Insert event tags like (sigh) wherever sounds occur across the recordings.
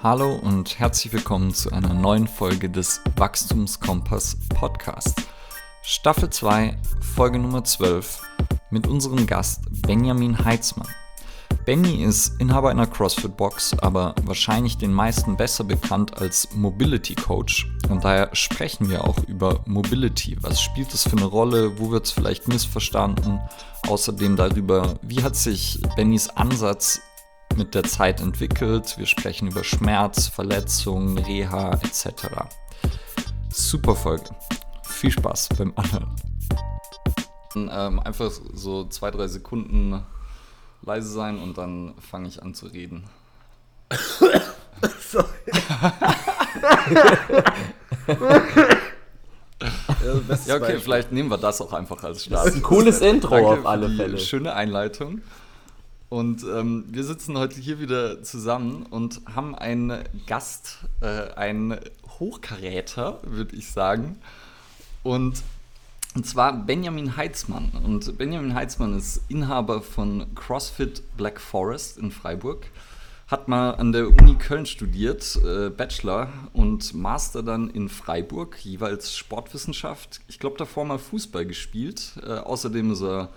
Hallo und herzlich willkommen zu einer neuen Folge des Wachstumskompass Podcast. Staffel 2, Folge Nummer 12 mit unserem Gast Benjamin Heitzmann. Benny ist Inhaber einer CrossFit-Box, aber wahrscheinlich den meisten besser bekannt als Mobility Coach. Und daher sprechen wir auch über Mobility. Was spielt es für eine Rolle? Wo wird es vielleicht missverstanden? Außerdem darüber, wie hat sich Bennys Ansatz mit der Zeit entwickelt. Wir sprechen über Schmerz, Verletzungen, Reha etc. Super Folge. Viel Spaß beim Anhören. Ähm, einfach so zwei, drei Sekunden leise sein und dann fange ich an zu reden. (coughs) Sorry. (laughs) ja, okay, vielleicht nehmen wir das auch einfach als Start. Das ist ein cooles Intro Danke auf alle Fälle. Schöne Einleitung. Und ähm, wir sitzen heute hier wieder zusammen und haben einen Gast, äh, einen Hochkaräter, würde ich sagen. Und, und zwar Benjamin Heitzmann. Und Benjamin Heitzmann ist Inhaber von CrossFit Black Forest in Freiburg. Hat mal an der Uni Köln studiert, äh, Bachelor und Master dann in Freiburg, jeweils Sportwissenschaft. Ich glaube, davor mal Fußball gespielt. Äh, außerdem ist er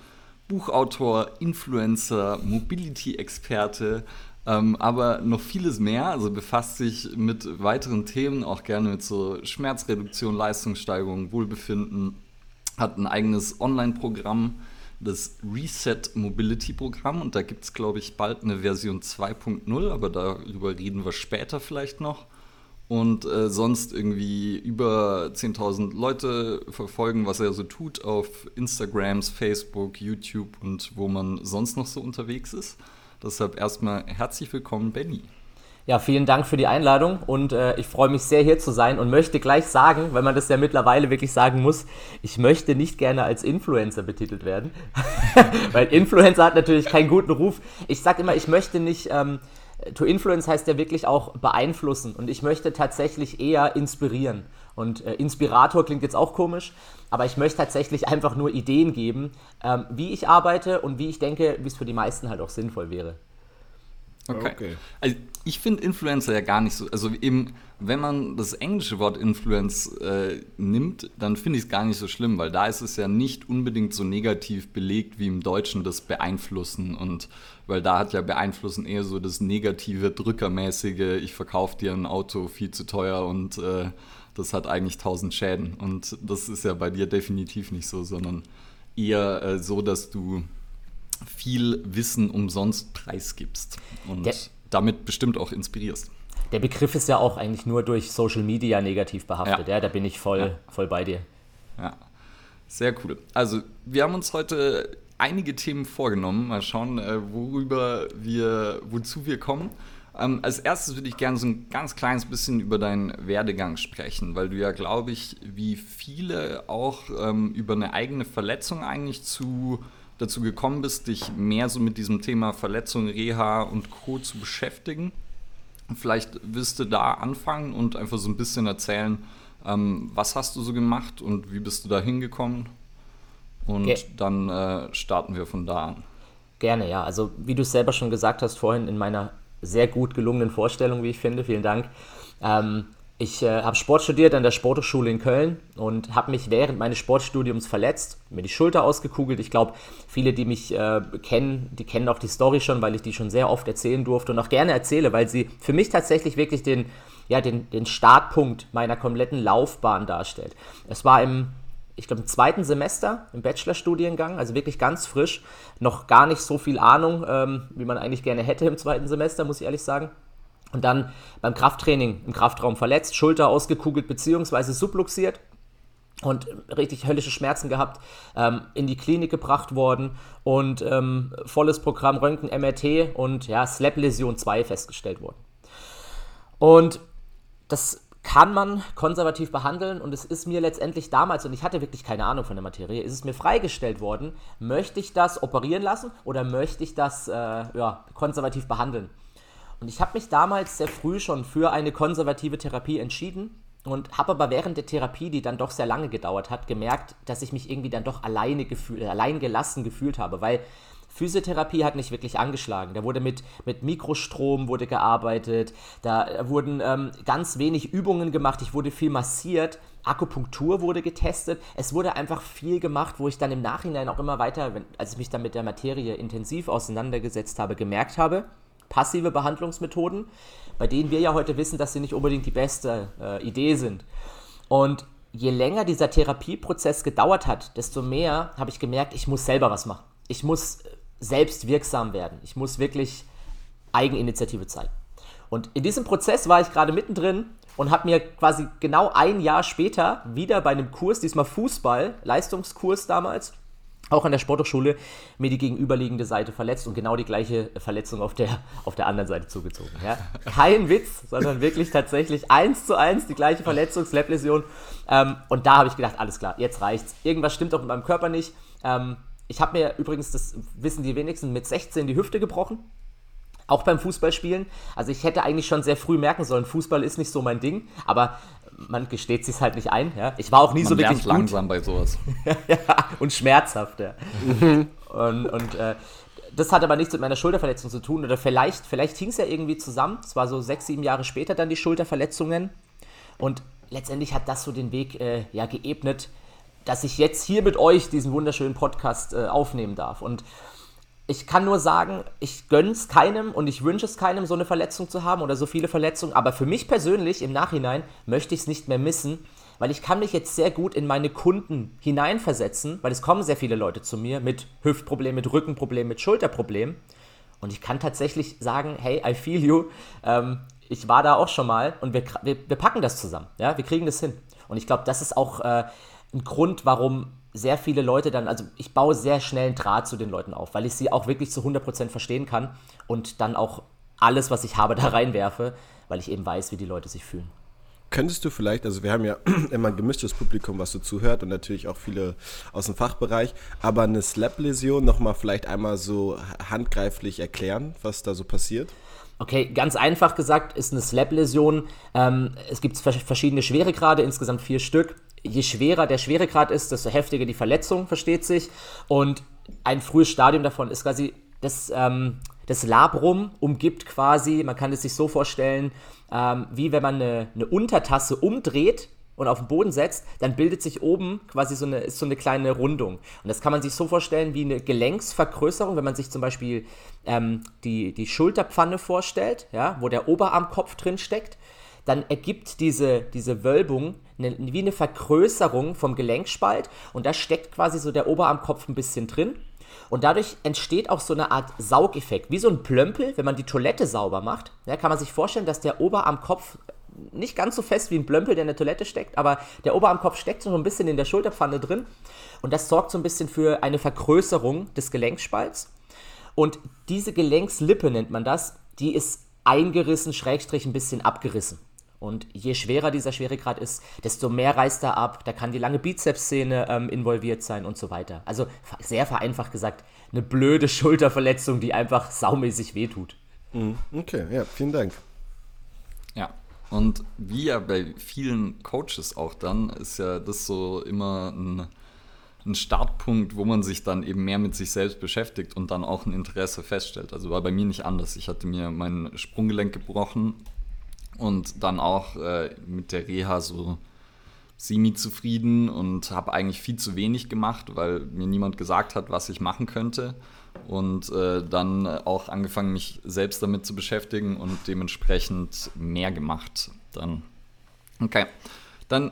Buchautor, Influencer, Mobility-Experte, ähm, aber noch vieles mehr. Also befasst sich mit weiteren Themen, auch gerne mit so Schmerzreduktion, Leistungssteigerung, Wohlbefinden. Hat ein eigenes Online-Programm, das Reset Mobility Programm. Und da gibt es, glaube ich, bald eine Version 2.0, aber darüber reden wir später vielleicht noch und äh, sonst irgendwie über 10.000 Leute verfolgen, was er so tut auf Instagrams, Facebook, YouTube und wo man sonst noch so unterwegs ist. Deshalb erstmal herzlich willkommen, Benny. Ja, vielen Dank für die Einladung und äh, ich freue mich sehr hier zu sein und möchte gleich sagen, weil man das ja mittlerweile wirklich sagen muss, ich möchte nicht gerne als Influencer betitelt werden, (laughs) weil Influencer hat natürlich keinen guten Ruf. Ich sage immer, ich möchte nicht ähm, to influence heißt ja wirklich auch beeinflussen und ich möchte tatsächlich eher inspirieren. Und äh, Inspirator klingt jetzt auch komisch, aber ich möchte tatsächlich (laughs) einfach nur Ideen geben, ähm, wie ich arbeite und wie ich denke, wie es für die meisten halt auch sinnvoll wäre. Okay. okay. Also ich finde Influencer ja gar nicht so, also eben, wenn man das englische Wort Influence äh, nimmt, dann finde ich es gar nicht so schlimm, weil da ist es ja nicht unbedingt so negativ belegt wie im Deutschen das Beeinflussen und weil da hat ja Beeinflussen eher so das negative, drückermäßige, ich verkaufe dir ein Auto viel zu teuer und äh, das hat eigentlich tausend Schäden und das ist ja bei dir definitiv nicht so, sondern eher äh, so, dass du viel Wissen umsonst preisgibst und der, damit bestimmt auch inspirierst. Der Begriff ist ja auch eigentlich nur durch Social Media negativ behaftet, ja, ja da bin ich voll, ja. voll bei dir. Ja, sehr cool. Also wir haben uns heute einige Themen vorgenommen. Mal schauen, äh, worüber wir, wozu wir kommen. Ähm, als erstes würde ich gerne so ein ganz kleines bisschen über deinen Werdegang sprechen, weil du ja, glaube ich, wie viele auch ähm, über eine eigene Verletzung eigentlich zu dazu gekommen bist, dich mehr so mit diesem Thema Verletzung, Reha und Co. zu beschäftigen. Vielleicht wirst du da anfangen und einfach so ein bisschen erzählen, ähm, was hast du so gemacht und wie bist du da hingekommen? Und Ge dann äh, starten wir von da an. Gerne, ja. Also wie du es selber schon gesagt hast vorhin in meiner sehr gut gelungenen Vorstellung, wie ich finde, vielen Dank. Ähm, ich äh, habe Sport studiert an der Sporthochschule in Köln und habe mich während meines Sportstudiums verletzt, mir die Schulter ausgekugelt. Ich glaube, viele, die mich äh, kennen, die kennen auch die Story schon, weil ich die schon sehr oft erzählen durfte und auch gerne erzähle, weil sie für mich tatsächlich wirklich den, ja, den, den Startpunkt meiner kompletten Laufbahn darstellt. Es war im, ich glaube, im zweiten Semester im Bachelorstudiengang, also wirklich ganz frisch, noch gar nicht so viel Ahnung, ähm, wie man eigentlich gerne hätte im zweiten Semester, muss ich ehrlich sagen. Und dann beim Krafttraining im Kraftraum verletzt, Schulter ausgekugelt bzw. subluxiert und richtig höllische Schmerzen gehabt, ähm, in die Klinik gebracht worden und ähm, volles Programm Röntgen, MRT und ja, Slap-Läsion 2 festgestellt worden. Und das kann man konservativ behandeln und es ist mir letztendlich damals, und ich hatte wirklich keine Ahnung von der Materie, ist es mir freigestellt worden, möchte ich das operieren lassen oder möchte ich das äh, ja, konservativ behandeln? Und ich habe mich damals sehr früh schon für eine konservative Therapie entschieden und habe aber während der Therapie, die dann doch sehr lange gedauert hat, gemerkt, dass ich mich irgendwie dann doch alleine gefühlt, allein gelassen gefühlt habe, weil Physiotherapie hat nicht wirklich angeschlagen. Da wurde mit, mit Mikrostrom wurde gearbeitet, da wurden ähm, ganz wenig Übungen gemacht, ich wurde viel massiert, Akupunktur wurde getestet. Es wurde einfach viel gemacht, wo ich dann im Nachhinein auch immer weiter, wenn, als ich mich dann mit der Materie intensiv auseinandergesetzt habe, gemerkt habe, passive Behandlungsmethoden, bei denen wir ja heute wissen, dass sie nicht unbedingt die beste äh, Idee sind. Und je länger dieser Therapieprozess gedauert hat, desto mehr habe ich gemerkt, ich muss selber was machen. Ich muss selbst wirksam werden. Ich muss wirklich Eigeninitiative zeigen. Und in diesem Prozess war ich gerade mittendrin und habe mir quasi genau ein Jahr später wieder bei einem Kurs, diesmal Fußball, Leistungskurs damals, auch an der Sporthochschule, mir die gegenüberliegende Seite verletzt und genau die gleiche Verletzung auf der, auf der anderen Seite zugezogen. Ja? Kein Witz, sondern wirklich tatsächlich eins zu eins die gleiche Verletzung, Slap-Läsion. Ähm, und da habe ich gedacht, alles klar, jetzt reicht's. Irgendwas stimmt auch mit meinem Körper nicht. Ähm, ich habe mir übrigens, das wissen die wenigsten, mit 16 die Hüfte gebrochen. Auch beim Fußballspielen. Also ich hätte eigentlich schon sehr früh merken sollen, Fußball ist nicht so mein Ding, aber man gesteht sich halt nicht ein. Ja? Ich war auch nie Man so wirklich gut. langsam bei sowas. (laughs) ja, und schmerzhaft. Ja. und und äh, das hat aber nichts mit meiner Schulterverletzung zu tun. Oder vielleicht, vielleicht hing es ja irgendwie zusammen. Es war so sechs, sieben Jahre später dann die Schulterverletzungen. Und letztendlich hat das so den Weg äh, ja, geebnet, dass ich jetzt hier mit euch diesen wunderschönen Podcast äh, aufnehmen darf. Und ich kann nur sagen, ich gönne es keinem und ich wünsche es keinem, so eine Verletzung zu haben oder so viele Verletzungen. Aber für mich persönlich im Nachhinein möchte ich es nicht mehr missen, weil ich kann mich jetzt sehr gut in meine Kunden hineinversetzen, weil es kommen sehr viele Leute zu mir mit Hüftproblemen, mit Rückenproblemen, mit Schulterproblemen. Und ich kann tatsächlich sagen, hey, I feel you. Ähm, ich war da auch schon mal und wir, wir, wir packen das zusammen. Ja, wir kriegen das hin. Und ich glaube, das ist auch äh, ein Grund, warum sehr viele Leute dann, also ich baue sehr schnell einen Draht zu den Leuten auf, weil ich sie auch wirklich zu 100% verstehen kann und dann auch alles, was ich habe, (laughs) da reinwerfe, weil ich eben weiß, wie die Leute sich fühlen. Könntest du vielleicht, also wir haben ja (clears throat) immer ein gemischtes Publikum, was so zuhört und natürlich auch viele aus dem Fachbereich, aber eine Slap-Läsion nochmal vielleicht einmal so handgreiflich erklären, was da so passiert? Okay, ganz einfach gesagt ist eine Slap-Läsion, ähm, es gibt verschiedene Schweregrade, insgesamt vier Stück je schwerer der Schweregrad ist, desto heftiger die Verletzung, versteht sich. Und ein frühes Stadium davon ist quasi das, ähm, das Labrum umgibt quasi, man kann es sich so vorstellen, ähm, wie wenn man eine, eine Untertasse umdreht und auf den Boden setzt, dann bildet sich oben quasi so eine, ist so eine kleine Rundung. Und das kann man sich so vorstellen wie eine Gelenksvergrößerung, wenn man sich zum Beispiel ähm, die, die Schulterpfanne vorstellt, ja, wo der Oberarmkopf drin steckt dann ergibt diese, diese Wölbung eine, wie eine Vergrößerung vom Gelenkspalt und da steckt quasi so der Oberarmkopf ein bisschen drin. Und dadurch entsteht auch so eine Art Saugeffekt, wie so ein Plömpel, wenn man die Toilette sauber macht. Ja, kann man sich vorstellen, dass der Oberarmkopf nicht ganz so fest wie ein Plömpel, der in der Toilette steckt, aber der Oberarmkopf steckt so ein bisschen in der Schulterpfanne drin. Und das sorgt so ein bisschen für eine Vergrößerung des Gelenkspalts. Und diese Gelenkslippe nennt man das, die ist eingerissen, schrägstrich ein bisschen abgerissen. Und je schwerer dieser Schweregrad ist, desto mehr reißt er ab. Da kann die lange Bizepssehne ähm, involviert sein und so weiter. Also sehr vereinfacht gesagt, eine blöde Schulterverletzung, die einfach saumäßig wehtut. Mhm. Okay, ja, vielen Dank. Ja, und wie ja bei vielen Coaches auch dann, ist ja das so immer ein, ein Startpunkt, wo man sich dann eben mehr mit sich selbst beschäftigt und dann auch ein Interesse feststellt. Also war bei mir nicht anders. Ich hatte mir mein Sprunggelenk gebrochen und dann auch äh, mit der Reha so semi-zufrieden und habe eigentlich viel zu wenig gemacht, weil mir niemand gesagt hat, was ich machen könnte. Und äh, dann auch angefangen, mich selbst damit zu beschäftigen und dementsprechend mehr gemacht. Dann. Okay. Dann,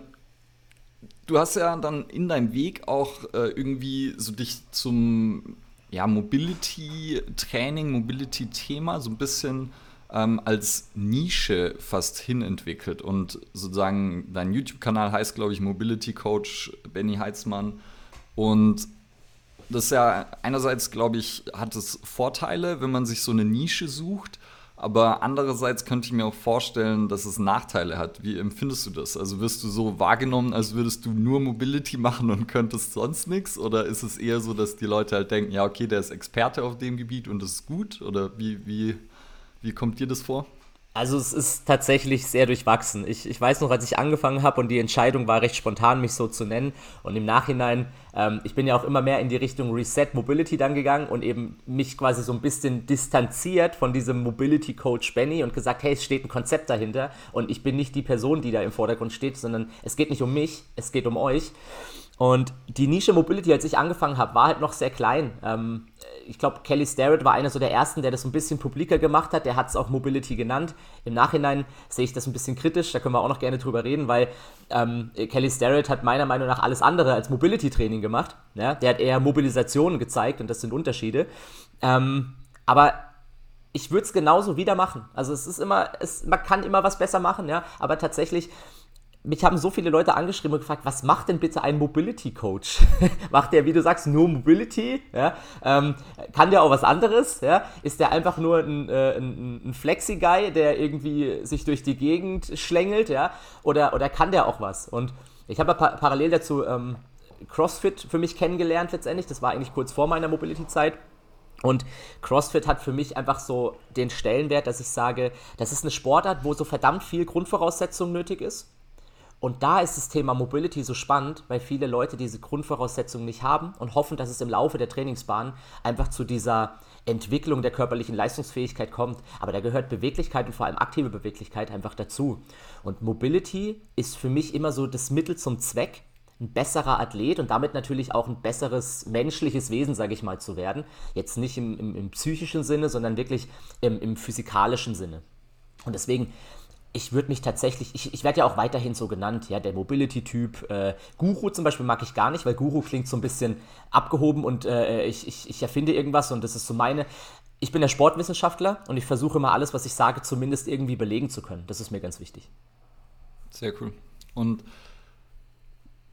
du hast ja dann in deinem Weg auch äh, irgendwie so dich zum ja, Mobility-Training, Mobility-Thema so ein bisschen ähm, als Nische fast hin entwickelt. Und sozusagen dein YouTube-Kanal heißt, glaube ich, Mobility Coach Benny Heitzmann. Und das ist ja einerseits, glaube ich, hat es Vorteile, wenn man sich so eine Nische sucht. Aber andererseits könnte ich mir auch vorstellen, dass es Nachteile hat. Wie empfindest du das? Also wirst du so wahrgenommen, als würdest du nur Mobility machen und könntest sonst nichts? Oder ist es eher so, dass die Leute halt denken, ja, okay, der ist Experte auf dem Gebiet und das ist gut? Oder wie, wie wie kommt dir das vor? Also es ist tatsächlich sehr durchwachsen. Ich, ich weiß noch, als ich angefangen habe und die Entscheidung war recht spontan, mich so zu nennen. Und im Nachhinein, ähm, ich bin ja auch immer mehr in die Richtung Reset Mobility dann gegangen und eben mich quasi so ein bisschen distanziert von diesem Mobility Coach Benny und gesagt, hey, es steht ein Konzept dahinter und ich bin nicht die Person, die da im Vordergrund steht, sondern es geht nicht um mich, es geht um euch. Und die Nische Mobility, als ich angefangen habe, war halt noch sehr klein. Ähm, ich glaube, Kelly Starrett war einer so der ersten, der das so ein bisschen publiker gemacht hat. Der hat es auch Mobility genannt. Im Nachhinein sehe ich das ein bisschen kritisch, da können wir auch noch gerne drüber reden, weil ähm, Kelly Starrett hat meiner Meinung nach alles andere als Mobility-Training gemacht. Ja? Der hat eher Mobilisationen gezeigt und das sind Unterschiede. Ähm, aber ich würde es genauso wieder machen. Also es ist immer, es, man kann immer was besser machen, ja, aber tatsächlich mich haben so viele Leute angeschrieben und gefragt, was macht denn bitte ein Mobility Coach? (laughs) macht der, wie du sagst, nur Mobility? Ja? Ähm, kann der auch was anderes? Ja? Ist der einfach nur ein, äh, ein, ein Flexi-Guy, der irgendwie sich durch die Gegend schlängelt? Ja? Oder, oder kann der auch was? Und ich habe pa parallel dazu ähm, CrossFit für mich kennengelernt letztendlich. Das war eigentlich kurz vor meiner Mobility-Zeit. Und CrossFit hat für mich einfach so den Stellenwert, dass ich sage, das ist eine Sportart, wo so verdammt viel Grundvoraussetzung nötig ist und da ist das Thema Mobility so spannend, weil viele Leute diese Grundvoraussetzungen nicht haben und hoffen, dass es im Laufe der Trainingsbahn einfach zu dieser Entwicklung der körperlichen Leistungsfähigkeit kommt. Aber da gehört Beweglichkeit und vor allem aktive Beweglichkeit einfach dazu. Und Mobility ist für mich immer so das Mittel zum Zweck, ein besserer Athlet und damit natürlich auch ein besseres menschliches Wesen, sage ich mal, zu werden. Jetzt nicht im, im, im psychischen Sinne, sondern wirklich im, im physikalischen Sinne. Und deswegen ich würde mich tatsächlich, ich, ich werde ja auch weiterhin so genannt, ja, der Mobility-Typ. Äh, Guru zum Beispiel mag ich gar nicht, weil Guru klingt so ein bisschen abgehoben und äh, ich, ich, ich erfinde irgendwas und das ist so meine. Ich bin der Sportwissenschaftler und ich versuche immer alles, was ich sage, zumindest irgendwie belegen zu können. Das ist mir ganz wichtig. Sehr cool. Und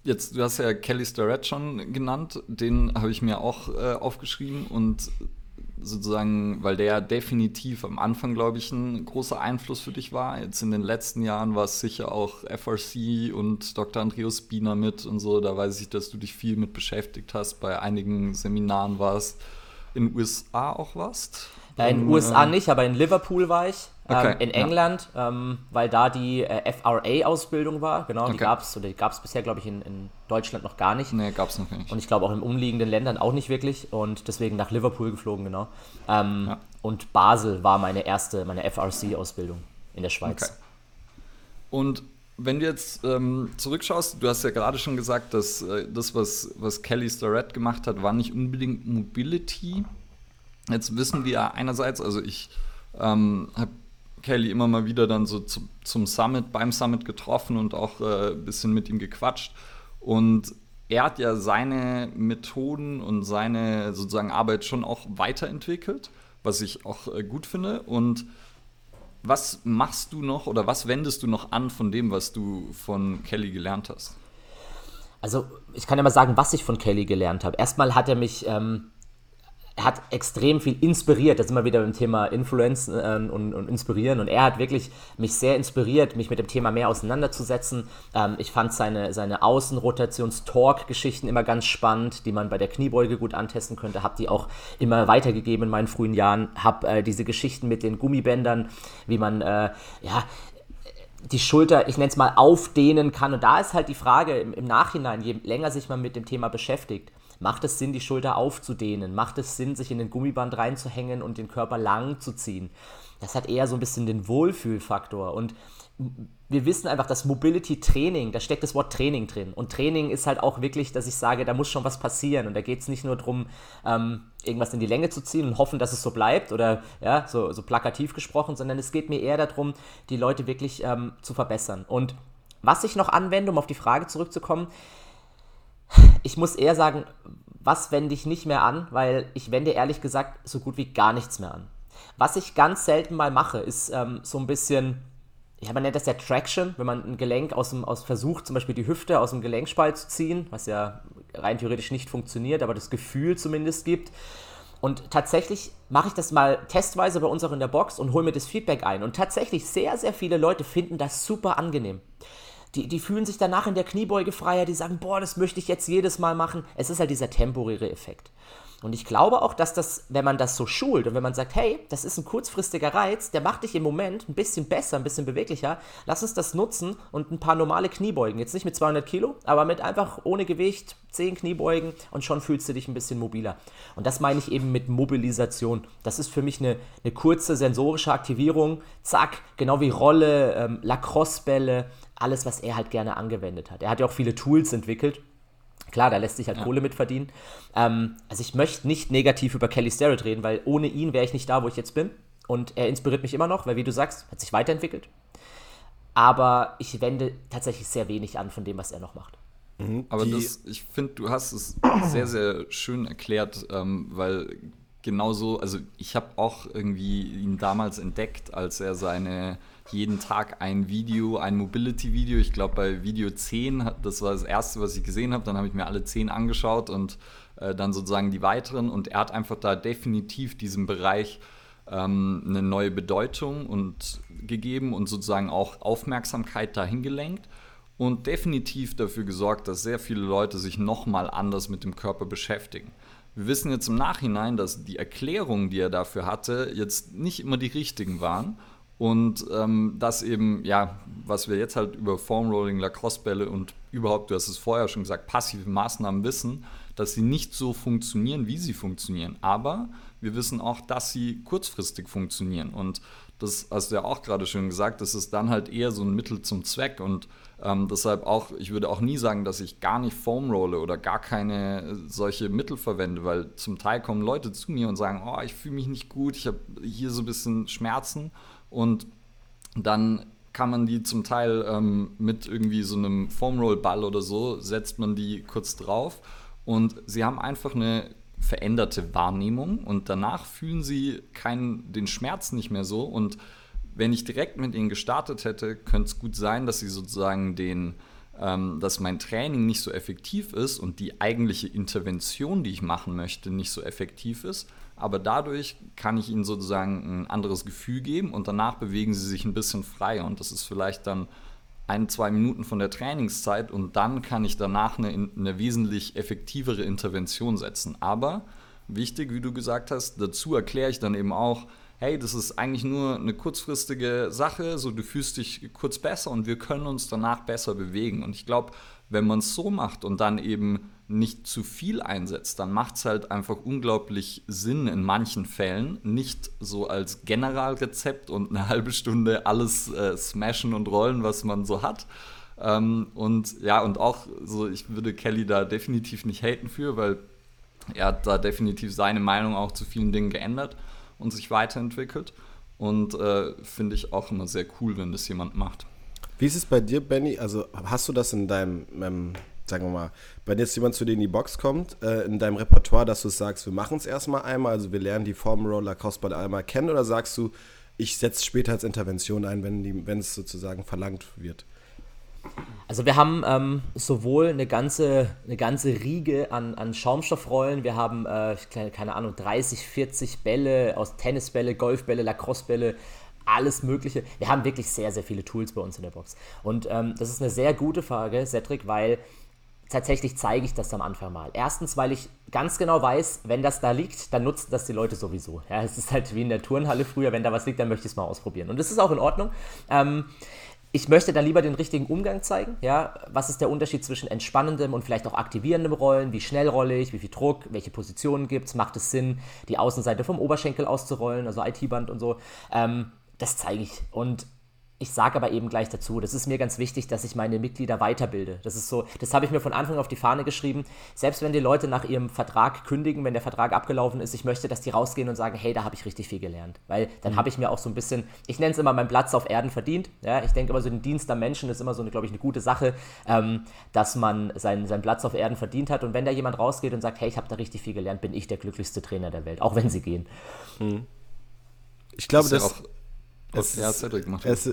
jetzt, du hast ja Kelly Starrett schon genannt, den habe ich mir auch äh, aufgeschrieben und sozusagen, weil der definitiv am Anfang, glaube ich, ein großer Einfluss für dich war. Jetzt in den letzten Jahren war es sicher auch FRC und Dr. Andreas Biener mit und so. Da weiß ich, dass du dich viel mit beschäftigt hast. Bei einigen Seminaren warst. In den USA auch warst. in den USA äh, nicht, aber in Liverpool war ich. Okay, ähm, in England, ja. ähm, weil da die äh, FRA-Ausbildung war. Genau, okay. die gab es, oder die gab es bisher, glaube ich, in, in, Deutschland noch gar nicht. Nee, gab es noch nicht. Und ich glaube auch in umliegenden Ländern auch nicht wirklich. Und deswegen nach Liverpool geflogen, genau. Ähm, ja. Und Basel war meine erste, meine FRC-Ausbildung in der Schweiz. Okay. Und wenn du jetzt ähm, zurückschaust, du hast ja gerade schon gesagt, dass äh, das, was, was Kelly Starrett gemacht hat, war nicht unbedingt Mobility. Jetzt wissen wir einerseits, also ich ähm, habe Kelly immer mal wieder dann so zu, zum Summit, beim Summit getroffen und auch äh, ein bisschen mit ihm gequatscht. Und er hat ja seine Methoden und seine sozusagen Arbeit schon auch weiterentwickelt, was ich auch äh, gut finde. Und was machst du noch oder was wendest du noch an von dem, was du von Kelly gelernt hast? Also ich kann ja mal sagen, was ich von Kelly gelernt habe. Erstmal hat er mich ähm, er hat extrem viel inspiriert. Das ist immer wieder beim Thema Influence äh, und, und, Inspirieren. Und er hat wirklich mich sehr inspiriert, mich mit dem Thema mehr auseinanderzusetzen. Ähm, ich fand seine, seine Außenrotations-Talk-Geschichten immer ganz spannend, die man bei der Kniebeuge gut antesten könnte. Habe die auch immer weitergegeben in meinen frühen Jahren. Habe äh, diese Geschichten mit den Gummibändern, wie man äh, ja, die Schulter, ich nenne es mal, aufdehnen kann. Und da ist halt die Frage im, im Nachhinein, je länger sich man mit dem Thema beschäftigt, Macht es Sinn, die Schulter aufzudehnen? Macht es Sinn, sich in den Gummiband reinzuhängen und den Körper lang zu ziehen? Das hat eher so ein bisschen den Wohlfühlfaktor. Und wir wissen einfach, dass Mobility Training, da steckt das Wort Training drin. Und Training ist halt auch wirklich, dass ich sage, da muss schon was passieren. Und da geht es nicht nur darum, ähm, irgendwas in die Länge zu ziehen und hoffen, dass es so bleibt oder ja, so, so plakativ gesprochen, sondern es geht mir eher darum, die Leute wirklich ähm, zu verbessern. Und was ich noch anwende, um auf die Frage zurückzukommen, ich muss eher sagen, was wende ich nicht mehr an, weil ich wende ehrlich gesagt so gut wie gar nichts mehr an. Was ich ganz selten mal mache, ist ähm, so ein bisschen, ja, man nennt das ja Traction, wenn man ein Gelenk aus dem, aus versucht, zum Beispiel die Hüfte aus dem Gelenkspalt zu ziehen, was ja rein theoretisch nicht funktioniert, aber das Gefühl zumindest gibt. Und tatsächlich mache ich das mal testweise bei uns auch in der Box und hole mir das Feedback ein. Und tatsächlich sehr, sehr viele Leute finden das super angenehm die, die fühlen sich danach in der Kniebeuge freier, die sagen, boah, das möchte ich jetzt jedes Mal machen. Es ist halt dieser temporäre Effekt. Und ich glaube auch, dass das, wenn man das so schult und wenn man sagt, hey, das ist ein kurzfristiger Reiz, der macht dich im Moment ein bisschen besser, ein bisschen beweglicher, lass uns das nutzen und ein paar normale Kniebeugen. Jetzt nicht mit 200 Kilo, aber mit einfach ohne Gewicht, 10 Kniebeugen und schon fühlst du dich ein bisschen mobiler. Und das meine ich eben mit Mobilisation. Das ist für mich eine, eine kurze sensorische Aktivierung. Zack, genau wie Rolle, ähm, Lacrosse-Bälle, alles, was er halt gerne angewendet hat. Er hat ja auch viele Tools entwickelt Klar, da lässt sich halt ja. Kohle mit verdienen. Ähm, also ich möchte nicht negativ über Kelly Starrett reden, weil ohne ihn wäre ich nicht da, wo ich jetzt bin. Und er inspiriert mich immer noch, weil wie du sagst, hat sich weiterentwickelt. Aber ich wende tatsächlich sehr wenig an von dem, was er noch macht. Mhm. Aber das, ich finde, du hast es (clears throat) sehr, sehr schön erklärt, ähm, weil genauso, also ich habe auch irgendwie ihn damals entdeckt, als er seine jeden Tag ein Video, ein Mobility-Video. Ich glaube, bei Video 10, das war das erste, was ich gesehen habe. Dann habe ich mir alle 10 angeschaut und äh, dann sozusagen die weiteren. Und er hat einfach da definitiv diesem Bereich ähm, eine neue Bedeutung und gegeben und sozusagen auch Aufmerksamkeit dahin gelenkt. Und definitiv dafür gesorgt, dass sehr viele Leute sich nochmal anders mit dem Körper beschäftigen. Wir wissen jetzt im Nachhinein, dass die Erklärungen, die er dafür hatte, jetzt nicht immer die richtigen waren und ähm, das eben, ja, was wir jetzt halt über Formrolling, Lacrosse-Bälle und überhaupt, du hast es vorher schon gesagt, passive Maßnahmen wissen, dass sie nicht so funktionieren, wie sie funktionieren. Aber wir wissen auch, dass sie kurzfristig funktionieren. Und das hast du ja auch gerade schon gesagt, das ist dann halt eher so ein Mittel zum Zweck. Und ähm, deshalb auch, ich würde auch nie sagen, dass ich gar nicht Foam rolle oder gar keine solche Mittel verwende, weil zum Teil kommen Leute zu mir und sagen, oh, ich fühle mich nicht gut, ich habe hier so ein bisschen Schmerzen. Und dann kann man die zum Teil ähm, mit irgendwie so einem Foamroll-Ball oder so, setzt man die kurz drauf. Und sie haben einfach eine veränderte Wahrnehmung und danach fühlen sie keinen, den Schmerz nicht mehr so. Und wenn ich direkt mit ihnen gestartet hätte, könnte es gut sein, dass sie sozusagen den, ähm, dass mein Training nicht so effektiv ist und die eigentliche Intervention, die ich machen möchte, nicht so effektiv ist aber dadurch kann ich ihnen sozusagen ein anderes Gefühl geben und danach bewegen sie sich ein bisschen freier und das ist vielleicht dann ein, zwei Minuten von der Trainingszeit und dann kann ich danach eine, eine wesentlich effektivere Intervention setzen. Aber wichtig, wie du gesagt hast, dazu erkläre ich dann eben auch, hey, das ist eigentlich nur eine kurzfristige Sache, so du fühlst dich kurz besser und wir können uns danach besser bewegen. Und ich glaube, wenn man es so macht und dann eben nicht zu viel einsetzt, dann macht es halt einfach unglaublich Sinn in manchen Fällen, nicht so als Generalrezept und eine (laughs) halbe Stunde alles äh, smashen und rollen, was man so hat. Ähm, und ja, und auch so, ich würde Kelly da definitiv nicht haten für, weil er hat da definitiv seine Meinung auch zu vielen Dingen geändert und sich weiterentwickelt. Und äh, finde ich auch immer sehr cool, wenn das jemand macht. Wie ist es bei dir, Benny? Also hast du das in deinem, ähm, sagen wir mal, wenn jetzt jemand zu dir in die Box kommt, äh, in deinem Repertoire, dass du sagst, wir machen es erstmal einmal, also wir lernen die Formroller Cosball einmal kennen, oder sagst du, ich setze später als Intervention ein, wenn es sozusagen verlangt wird? Also wir haben ähm, sowohl eine ganze, eine ganze Riege an, an Schaumstoffrollen, wir haben, äh, keine Ahnung, 30, 40 Bälle aus Tennisbälle, Golfbälle, Lacrossebälle, alles Mögliche. Wir haben wirklich sehr, sehr viele Tools bei uns in der Box. Und ähm, das ist eine sehr gute Frage, Cedric, weil tatsächlich zeige ich das am Anfang mal. Erstens, weil ich ganz genau weiß, wenn das da liegt, dann nutzen das die Leute sowieso. Ja, es ist halt wie in der Turnhalle früher, wenn da was liegt, dann möchte ich es mal ausprobieren. Und das ist auch in Ordnung. Ähm, ich möchte dann lieber den richtigen Umgang zeigen. Ja, was ist der Unterschied zwischen entspannendem und vielleicht auch aktivierendem Rollen? Wie schnell rolle ich? Wie viel Druck? Welche Positionen gibt es? Macht es Sinn, die Außenseite vom Oberschenkel auszurollen, also IT-Band und so? Ähm, das zeige ich. Und ich sage aber eben gleich dazu, das ist mir ganz wichtig, dass ich meine Mitglieder weiterbilde. Das ist so, das habe ich mir von Anfang auf die Fahne geschrieben. Selbst wenn die Leute nach ihrem Vertrag kündigen, wenn der Vertrag abgelaufen ist, ich möchte, dass die rausgehen und sagen, hey, da habe ich richtig viel gelernt. Weil dann mhm. habe ich mir auch so ein bisschen, ich nenne es immer meinen Platz auf Erden verdient. Ja, ich denke immer so, den Dienst am Menschen ist immer so, glaube ich, eine gute Sache, ähm, dass man seinen, seinen Platz auf Erden verdient hat. Und wenn da jemand rausgeht und sagt, hey, ich habe da richtig viel gelernt, bin ich der glücklichste Trainer der Welt, auch wenn sie gehen. Mhm. Ich glaube, das, das es, ja, Cedric macht es,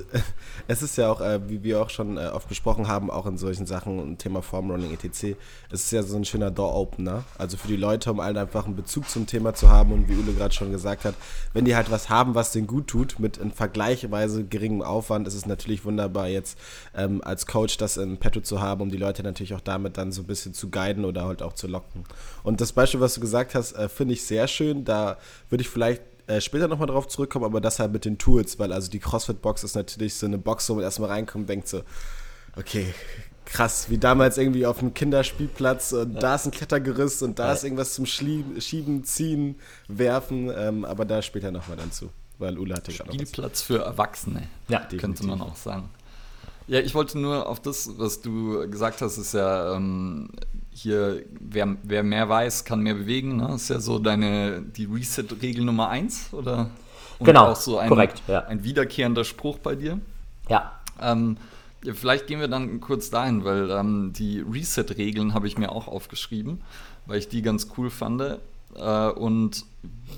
es ist ja auch, äh, wie wir auch schon äh, oft besprochen haben, auch in solchen Sachen, Thema Formrunning etc. Es ist ja so ein schöner Door-Opener. Also für die Leute, um allen einfach einen Bezug zum Thema zu haben und wie Ule gerade schon gesagt hat, wenn die halt was haben, was denen gut tut, mit in vergleichsweise geringem Aufwand, ist es natürlich wunderbar, jetzt ähm, als Coach das in petto zu haben, um die Leute natürlich auch damit dann so ein bisschen zu guiden oder halt auch zu locken. Und das Beispiel, was du gesagt hast, äh, finde ich sehr schön. Da würde ich vielleicht äh, später nochmal drauf zurückkommen, aber das halt mit den Tools, weil also die CrossFit-Box ist natürlich so eine Box, wo man erstmal reinkommt und denkt so, okay, krass, wie damals irgendwie auf dem Kinderspielplatz und ja. da ist ein Klettergerüst und da ja. ist irgendwas zum Schieben, Ziehen, Werfen, ähm, aber da später nochmal dann zu, weil Ula hatte Spielplatz für Erwachsene, ja, könnte man auch sagen. Ja, ich wollte nur auf das, was du gesagt hast, ist ja ähm, hier, wer, wer mehr weiß, kann mehr bewegen. Ne? Ist ja so deine, die Reset-Regel Nummer eins, oder? Und genau, auch so ein, korrekt. Ja. Ein wiederkehrender Spruch bei dir. Ja. Ähm, vielleicht gehen wir dann kurz dahin, weil ähm, die Reset-Regeln habe ich mir auch aufgeschrieben, weil ich die ganz cool fand. Äh, und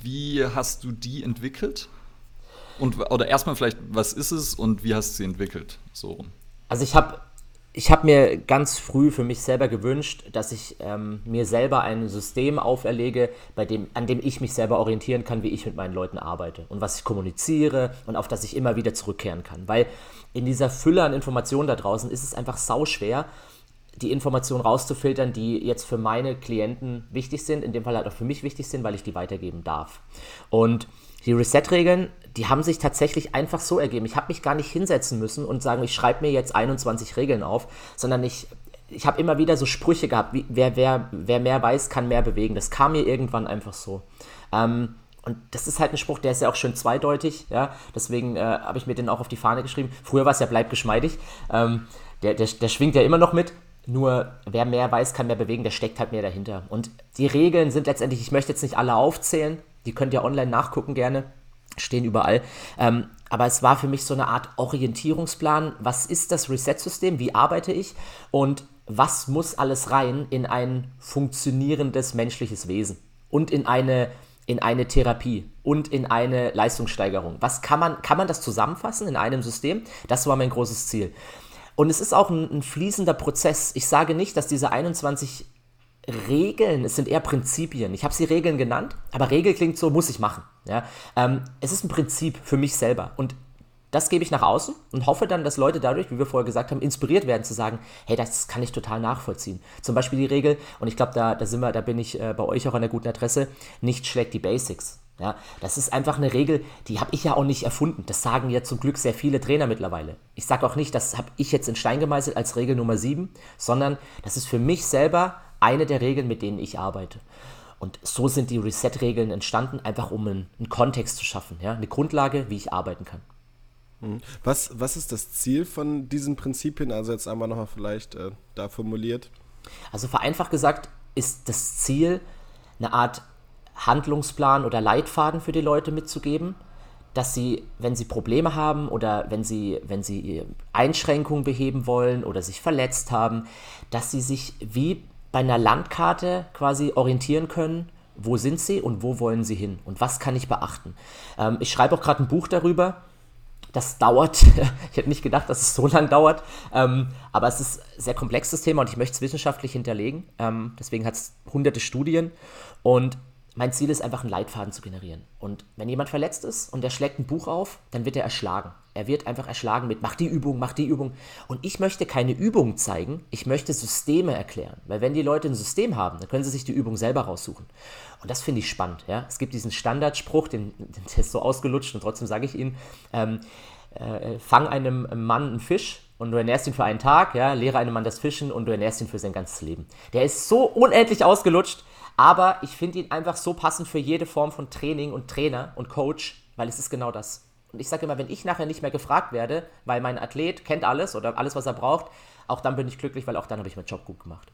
wie hast du die entwickelt? Und, oder erstmal vielleicht, was ist es und wie hast du sie entwickelt? So. Also ich habe ich habe mir ganz früh für mich selber gewünscht, dass ich ähm, mir selber ein System auferlege, bei dem, an dem ich mich selber orientieren kann, wie ich mit meinen Leuten arbeite und was ich kommuniziere und auf das ich immer wieder zurückkehren kann. Weil in dieser Fülle an Informationen da draußen ist es einfach sauschwer, die Informationen rauszufiltern, die jetzt für meine Klienten wichtig sind, in dem Fall halt auch für mich wichtig sind, weil ich die weitergeben darf. Und die Reset-Regeln, die haben sich tatsächlich einfach so ergeben. Ich habe mich gar nicht hinsetzen müssen und sagen, ich schreibe mir jetzt 21 Regeln auf, sondern ich, ich habe immer wieder so Sprüche gehabt, wie, wer, wer, wer mehr weiß, kann mehr bewegen. Das kam mir irgendwann einfach so. Ähm, und das ist halt ein Spruch, der ist ja auch schön zweideutig, ja. Deswegen äh, habe ich mir den auch auf die Fahne geschrieben. Früher war es ja bleib geschmeidig. Ähm, der, der, der schwingt ja immer noch mit. Nur wer mehr weiß, kann mehr bewegen, der steckt halt mehr dahinter. Und die Regeln sind letztendlich, ich möchte jetzt nicht alle aufzählen, die könnt ihr online nachgucken gerne. Stehen überall. Ähm, aber es war für mich so eine Art Orientierungsplan. Was ist das Reset-System? Wie arbeite ich? Und was muss alles rein in ein funktionierendes menschliches Wesen? Und in eine, in eine Therapie und in eine Leistungssteigerung. Was kann man, kann man das zusammenfassen in einem System? Das war mein großes Ziel. Und es ist auch ein, ein fließender Prozess. Ich sage nicht, dass diese 21 Regeln, es sind eher Prinzipien. Ich habe sie Regeln genannt, aber Regel klingt so, muss ich machen. Ja? Ähm, es ist ein Prinzip für mich selber und das gebe ich nach außen und hoffe dann, dass Leute dadurch, wie wir vorher gesagt haben, inspiriert werden zu sagen, hey, das kann ich total nachvollziehen. Zum Beispiel die Regel, und ich glaube, da, da sind wir, da bin ich äh, bei euch auch an der guten Adresse, nicht schlägt die Basics. Ja, das ist einfach eine Regel, die habe ich ja auch nicht erfunden. Das sagen ja zum Glück sehr viele Trainer mittlerweile. Ich sage auch nicht, das habe ich jetzt in Stein gemeißelt als Regel Nummer 7, sondern das ist für mich selber eine der Regeln, mit denen ich arbeite. Und so sind die Reset-Regeln entstanden, einfach um einen, einen, Kontext zu schaffen, ja? eine Grundlage, wie ich arbeiten kann. Mhm. Was, was ist das Ziel von diesen Prinzipien? Also jetzt einmal nochmal vielleicht äh, da formuliert. Also vereinfacht gesagt ist das Ziel, eine Art Handlungsplan oder Leitfaden für die Leute mitzugeben, dass sie, wenn sie Probleme haben oder wenn sie, wenn sie Einschränkungen beheben wollen oder sich verletzt haben, dass sie sich wie bei einer Landkarte quasi orientieren können, wo sind sie und wo wollen sie hin und was kann ich beachten. Ähm, ich schreibe auch gerade ein Buch darüber. Das dauert, (laughs) ich hätte nicht gedacht, dass es so lange dauert, ähm, aber es ist ein sehr komplexes Thema und ich möchte es wissenschaftlich hinterlegen. Ähm, deswegen hat es hunderte Studien und mein Ziel ist einfach, einen Leitfaden zu generieren. Und wenn jemand verletzt ist und der schlägt ein Buch auf, dann wird er erschlagen. Er wird einfach erschlagen mit, mach die Übung, mach die Übung. Und ich möchte keine Übung zeigen, ich möchte Systeme erklären. Weil wenn die Leute ein System haben, dann können sie sich die Übung selber raussuchen. Und das finde ich spannend. Ja? Es gibt diesen Standardspruch, den, (laughs) der ist so ausgelutscht und trotzdem sage ich ihn, ähm, äh, fang einem Mann einen Fisch und du ernährst ihn für einen Tag, ja, lehre einem Mann das Fischen und du ernährst ihn für sein ganzes Leben. Der ist so unendlich ausgelutscht, aber ich finde ihn einfach so passend für jede Form von Training und Trainer und Coach, weil es ist genau das. Und ich sage immer, wenn ich nachher nicht mehr gefragt werde, weil mein Athlet kennt alles oder alles, was er braucht, auch dann bin ich glücklich, weil auch dann habe ich meinen Job gut gemacht.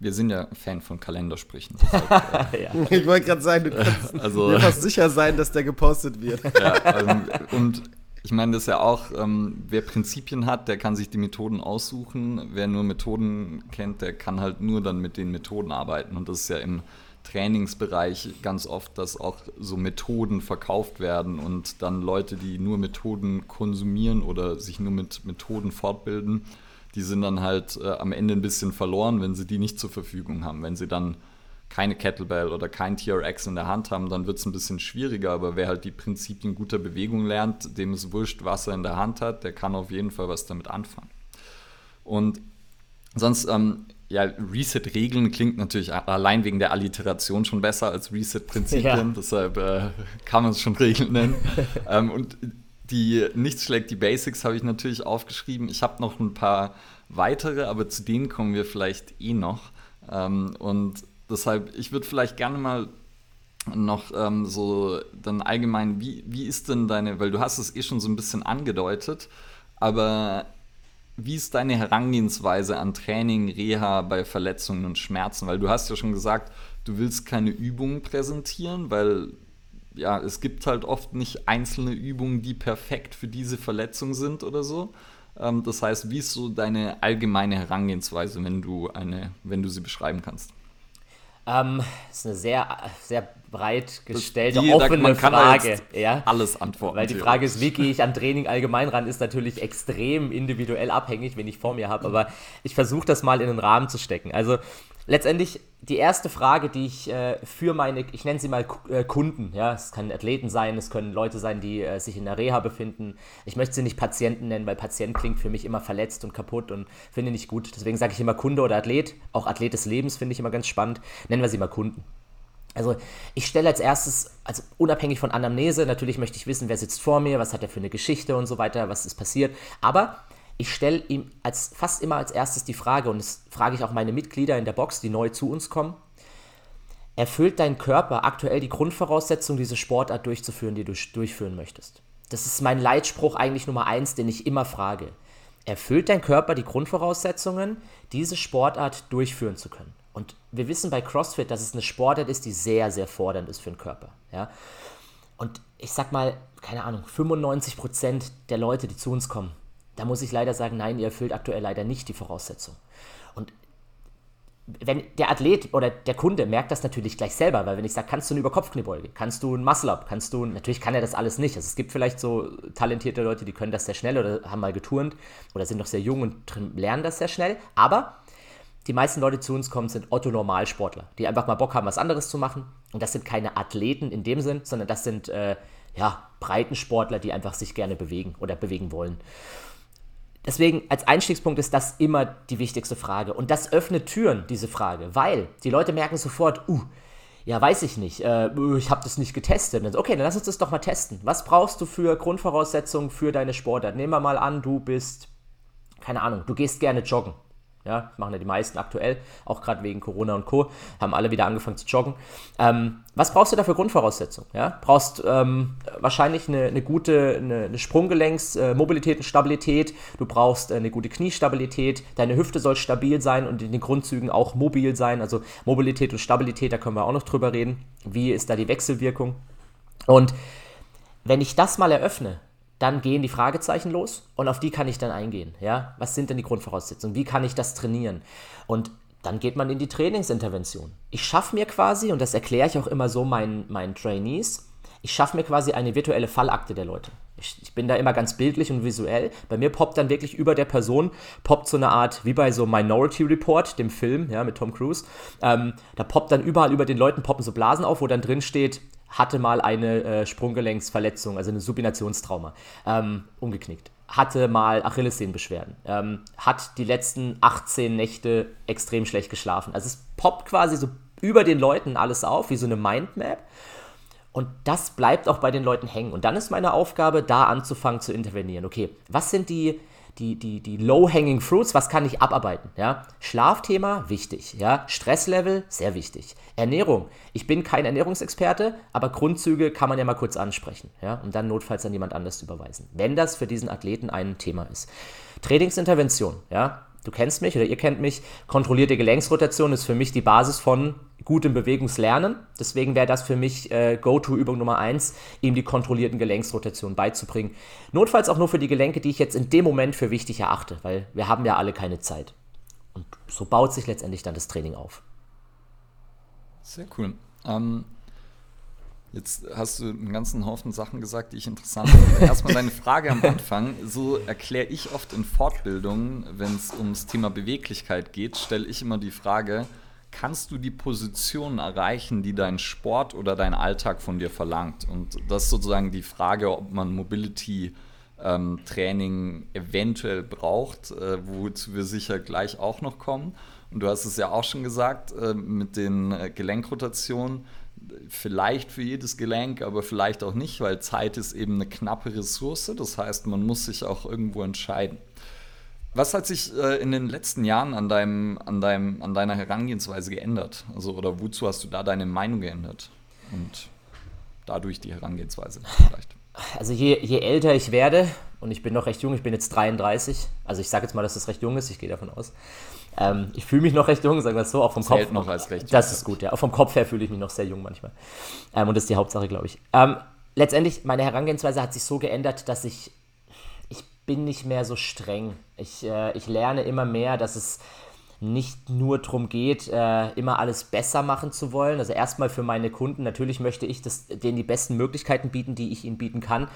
Wir sind ja Fan von Kalendersprüchen. (laughs) ja. Ich wollte gerade sagen, du kannst also, dir fast sicher sein, dass der gepostet wird. Ja, ähm, und ich meine, das ist ja auch, ähm, wer Prinzipien hat, der kann sich die Methoden aussuchen. Wer nur Methoden kennt, der kann halt nur dann mit den Methoden arbeiten. Und das ist ja im Trainingsbereich ganz oft, dass auch so Methoden verkauft werden und dann Leute, die nur Methoden konsumieren oder sich nur mit Methoden fortbilden, die sind dann halt äh, am Ende ein bisschen verloren, wenn sie die nicht zur Verfügung haben. Wenn sie dann keine Kettlebell oder kein TRX in der Hand haben, dann wird es ein bisschen schwieriger. Aber wer halt die Prinzipien guter Bewegung lernt, dem ist wurscht, was er in der Hand hat, der kann auf jeden Fall was damit anfangen. Und sonst, ähm, ja, Reset-Regeln klingt natürlich allein wegen der Alliteration schon besser als Reset-Prinzipien. Ja. Deshalb äh, kann man es schon Regeln nennen. (laughs) ähm, und die Nichts schlägt die Basics habe ich natürlich aufgeschrieben. Ich habe noch ein paar weitere, aber zu denen kommen wir vielleicht eh noch. Ähm, und deshalb, ich würde vielleicht gerne mal noch ähm, so dann allgemein, wie, wie ist denn deine, weil du hast es eh schon so ein bisschen angedeutet, aber wie ist deine Herangehensweise an Training, Reha bei Verletzungen und Schmerzen? Weil du hast ja schon gesagt, du willst keine Übungen präsentieren, weil ja, es gibt halt oft nicht einzelne Übungen, die perfekt für diese Verletzung sind oder so. Ähm, das heißt, wie ist so deine allgemeine Herangehensweise, wenn du eine, wenn du sie beschreiben kannst? Ähm, ist eine sehr, sehr breit gestellte, die, offene man kann Frage. Ja? Alles antworten. Weil die Frage ist, wie gehe ich an Training allgemein ran, ist natürlich extrem individuell abhängig, wenn ich vor mir habe. Aber ich versuche das mal in den Rahmen zu stecken. Also letztendlich die erste Frage, die ich äh, für meine, ich nenne sie mal äh, Kunden, ja, es können Athleten sein, es können Leute sein, die äh, sich in der Reha befinden. Ich möchte sie nicht Patienten nennen, weil Patient klingt für mich immer verletzt und kaputt und finde nicht gut. Deswegen sage ich immer Kunde oder Athlet. Auch Athlet des Lebens finde ich immer ganz spannend. Nennen wir sie mal Kunden. Also ich stelle als erstes, also unabhängig von Anamnese, natürlich möchte ich wissen, wer sitzt vor mir, was hat er für eine Geschichte und so weiter, was ist passiert. Aber ich stelle ihm als, fast immer als erstes die Frage, und das frage ich auch meine Mitglieder in der Box, die neu zu uns kommen, erfüllt dein Körper aktuell die Grundvoraussetzung, diese Sportart durchzuführen, die du durchführen möchtest? Das ist mein Leitspruch eigentlich Nummer eins, den ich immer frage. Erfüllt dein Körper die Grundvoraussetzungen, diese Sportart durchführen zu können? Und wir wissen bei CrossFit, dass es eine Sportart ist, die sehr, sehr fordernd ist für den Körper. Ja? Und ich sag mal, keine Ahnung, 95% der Leute, die zu uns kommen, da muss ich leider sagen, nein, ihr erfüllt aktuell leider nicht die Voraussetzung. Und wenn der Athlet oder der Kunde merkt das natürlich gleich selber, weil wenn ich sage, kannst du eine Überkopfkniebeuge, kannst du ein Muscle-Up, kannst du, natürlich kann er das alles nicht. Also es gibt vielleicht so talentierte Leute, die können das sehr schnell oder haben mal geturnt oder sind noch sehr jung und lernen das sehr schnell, aber die meisten Leute, die zu uns kommen, sind Otto-Normalsportler, die einfach mal Bock haben, was anderes zu machen. Und das sind keine Athleten in dem Sinn, sondern das sind äh, ja, Breitensportler, die einfach sich gerne bewegen oder bewegen wollen. Deswegen als Einstiegspunkt ist das immer die wichtigste Frage. Und das öffnet Türen, diese Frage, weil die Leute merken sofort, uh, ja, weiß ich nicht, äh, ich habe das nicht getestet. Okay, dann lass uns das doch mal testen. Was brauchst du für Grundvoraussetzungen für deine Sportart? Nehmen wir mal an, du bist, keine Ahnung, du gehst gerne joggen. Ja, machen ja die meisten aktuell, auch gerade wegen Corona und Co. Haben alle wieder angefangen zu joggen. Ähm, was brauchst du da für Grundvoraussetzungen? Ja? Brauchst ähm, wahrscheinlich eine, eine, gute eine, eine Sprunggelenks, äh, und Stabilität. Du brauchst äh, eine gute Kniestabilität. Deine Hüfte soll stabil sein und in den Grundzügen auch mobil sein. Also Mobilität und Stabilität, da können wir auch noch drüber reden. Wie ist da die Wechselwirkung? Und wenn ich das mal eröffne, dann gehen die Fragezeichen los und auf die kann ich dann eingehen. Ja? Was sind denn die Grundvoraussetzungen? Wie kann ich das trainieren? Und dann geht man in die Trainingsintervention. Ich schaffe mir quasi, und das erkläre ich auch immer so meinen, meinen Trainees, ich schaffe mir quasi eine virtuelle Fallakte der Leute. Ich, ich, bin da immer ganz bildlich und visuell. Bei mir poppt dann wirklich über der Person, poppt so eine Art, wie bei so Minority Report, dem Film, ja, mit Tom Cruise. Ähm, da poppt dann überall über den Leuten poppen so Blasen auf, wo dann drin steht, hatte mal eine äh, Sprunggelenksverletzung, also eine Supinationstrauma, ähm, umgeknickt. Hatte mal Achillessehnenbeschwerden. Ähm, hat die letzten 18 Nächte extrem schlecht geschlafen. Also es poppt quasi so über den Leuten alles auf, wie so eine Mindmap. Und das bleibt auch bei den Leuten hängen. Und dann ist meine Aufgabe, da anzufangen zu intervenieren. Okay, was sind die die, die, die Low-Hanging Fruits, was kann ich abarbeiten? Ja? Schlafthema, wichtig. Ja? Stresslevel, sehr wichtig. Ernährung. Ich bin kein Ernährungsexperte, aber Grundzüge kann man ja mal kurz ansprechen. Ja? Und dann notfalls an jemand anders überweisen, wenn das für diesen Athleten ein Thema ist. Trainingsintervention. Ja? Du kennst mich oder ihr kennt mich. Kontrollierte Gelenksrotation ist für mich die Basis von gutem Bewegungslernen. Deswegen wäre das für mich äh, Go-To-Übung Nummer 1, ihm die kontrollierten Gelenksrotationen beizubringen. Notfalls auch nur für die Gelenke, die ich jetzt in dem Moment für wichtig erachte, weil wir haben ja alle keine Zeit. Und so baut sich letztendlich dann das Training auf. Sehr cool. Ähm, jetzt hast du einen ganzen Haufen Sachen gesagt, die ich interessant finde. (laughs) Erstmal deine Frage am Anfang. So erkläre ich oft in Fortbildungen, wenn es ums Thema Beweglichkeit geht, stelle ich immer die Frage, kannst du die Position erreichen, die dein Sport oder dein Alltag von dir verlangt? Und das ist sozusagen die Frage, ob man Mobility ähm, Training eventuell braucht, äh, wozu wir sicher gleich auch noch kommen. Und du hast es ja auch schon gesagt, äh, mit den äh, Gelenkrotationen, vielleicht für jedes Gelenk, aber vielleicht auch nicht, weil Zeit ist eben eine knappe Ressource. Das heißt, man muss sich auch irgendwo entscheiden. Was hat sich äh, in den letzten Jahren an, deinem, an, deinem, an deiner Herangehensweise geändert? Also, oder wozu hast du da deine Meinung geändert? Und dadurch die Herangehensweise (laughs) vielleicht? Also je, je älter ich werde, und ich bin noch recht jung, ich bin jetzt 33, also ich sage jetzt mal, dass das recht jung ist, ich gehe davon aus. Ähm, ich fühle mich noch recht jung, sagen wir es so, auch vom Zählt Kopf. noch als recht Das ist gut, ja. Auch vom Kopf her fühle ich mich noch sehr jung manchmal. Ähm, und das ist die Hauptsache, glaube ich. Ähm, letztendlich, meine Herangehensweise hat sich so geändert, dass ich bin nicht mehr so streng. Ich, äh, ich lerne immer mehr, dass es nicht nur darum geht, äh, immer alles besser machen zu wollen. Also erstmal für meine Kunden, natürlich möchte ich das, denen die besten Möglichkeiten bieten, die ich ihnen bieten kann.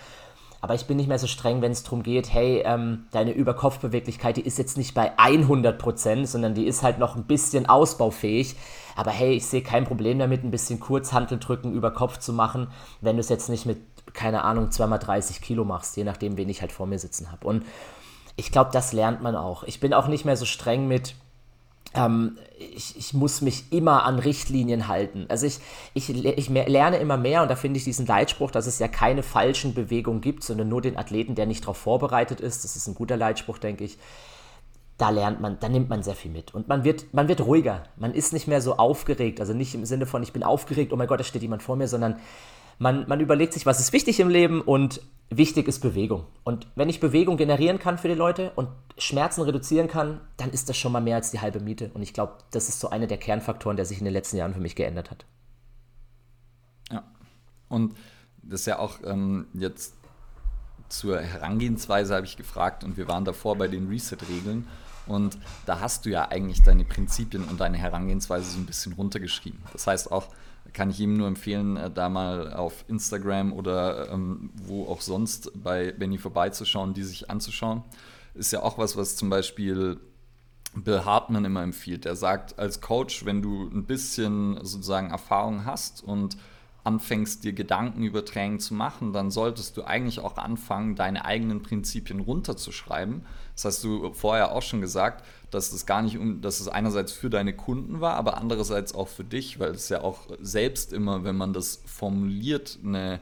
Aber ich bin nicht mehr so streng, wenn es darum geht, hey, ähm, deine Überkopfbeweglichkeit, die ist jetzt nicht bei 100%, sondern die ist halt noch ein bisschen ausbaufähig. Aber hey, ich sehe kein Problem damit, ein bisschen Kurzhantel drücken, über Kopf zu machen, wenn du es jetzt nicht mit keine Ahnung, zweimal 30 Kilo machst, je nachdem, wen ich halt vor mir sitzen habe. Und ich glaube, das lernt man auch. Ich bin auch nicht mehr so streng mit, ähm, ich, ich, muss mich immer an Richtlinien halten. Also ich, ich, ich lerne immer mehr und da finde ich diesen Leitspruch, dass es ja keine falschen Bewegungen gibt, sondern nur den Athleten, der nicht darauf vorbereitet ist. Das ist ein guter Leitspruch, denke ich. Da lernt man, da nimmt man sehr viel mit. Und man wird, man wird ruhiger. Man ist nicht mehr so aufgeregt. Also nicht im Sinne von, ich bin aufgeregt, oh mein Gott, da steht jemand vor mir, sondern man, man überlegt sich, was ist wichtig im Leben und wichtig ist Bewegung. Und wenn ich Bewegung generieren kann für die Leute und Schmerzen reduzieren kann, dann ist das schon mal mehr als die halbe Miete. Und ich glaube, das ist so einer der Kernfaktoren, der sich in den letzten Jahren für mich geändert hat. Ja. Und das ist ja auch ähm, jetzt zur Herangehensweise habe ich gefragt und wir waren davor bei den Reset-Regeln. Und da hast du ja eigentlich deine Prinzipien und deine Herangehensweise so ein bisschen runtergeschrieben. Das heißt auch, kann ich ihm nur empfehlen, äh, da mal auf Instagram oder ähm, wo auch sonst bei Benny vorbeizuschauen, die sich anzuschauen. Ist ja auch was, was zum Beispiel Bill Hartman immer empfiehlt. Er sagt als Coach, wenn du ein bisschen sozusagen Erfahrung hast und anfängst, dir Gedanken über Training zu machen, dann solltest du eigentlich auch anfangen, deine eigenen Prinzipien runterzuschreiben. Das hast du vorher auch schon gesagt, dass es gar nicht um, dass es einerseits für deine Kunden war, aber andererseits auch für dich, weil es ja auch selbst immer, wenn man das formuliert, eine,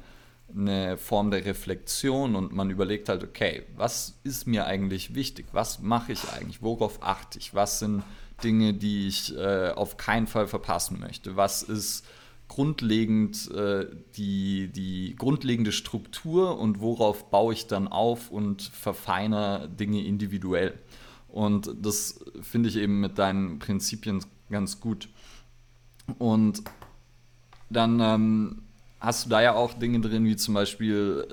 eine Form der Reflexion und man überlegt halt, okay, was ist mir eigentlich wichtig? Was mache ich eigentlich? Worauf achte ich? Was sind Dinge, die ich äh, auf keinen Fall verpassen möchte? Was ist grundlegend äh, die, die grundlegende Struktur und worauf baue ich dann auf und verfeine Dinge individuell. Und das finde ich eben mit deinen Prinzipien ganz gut. Und dann ähm, hast du da ja auch Dinge drin, wie zum Beispiel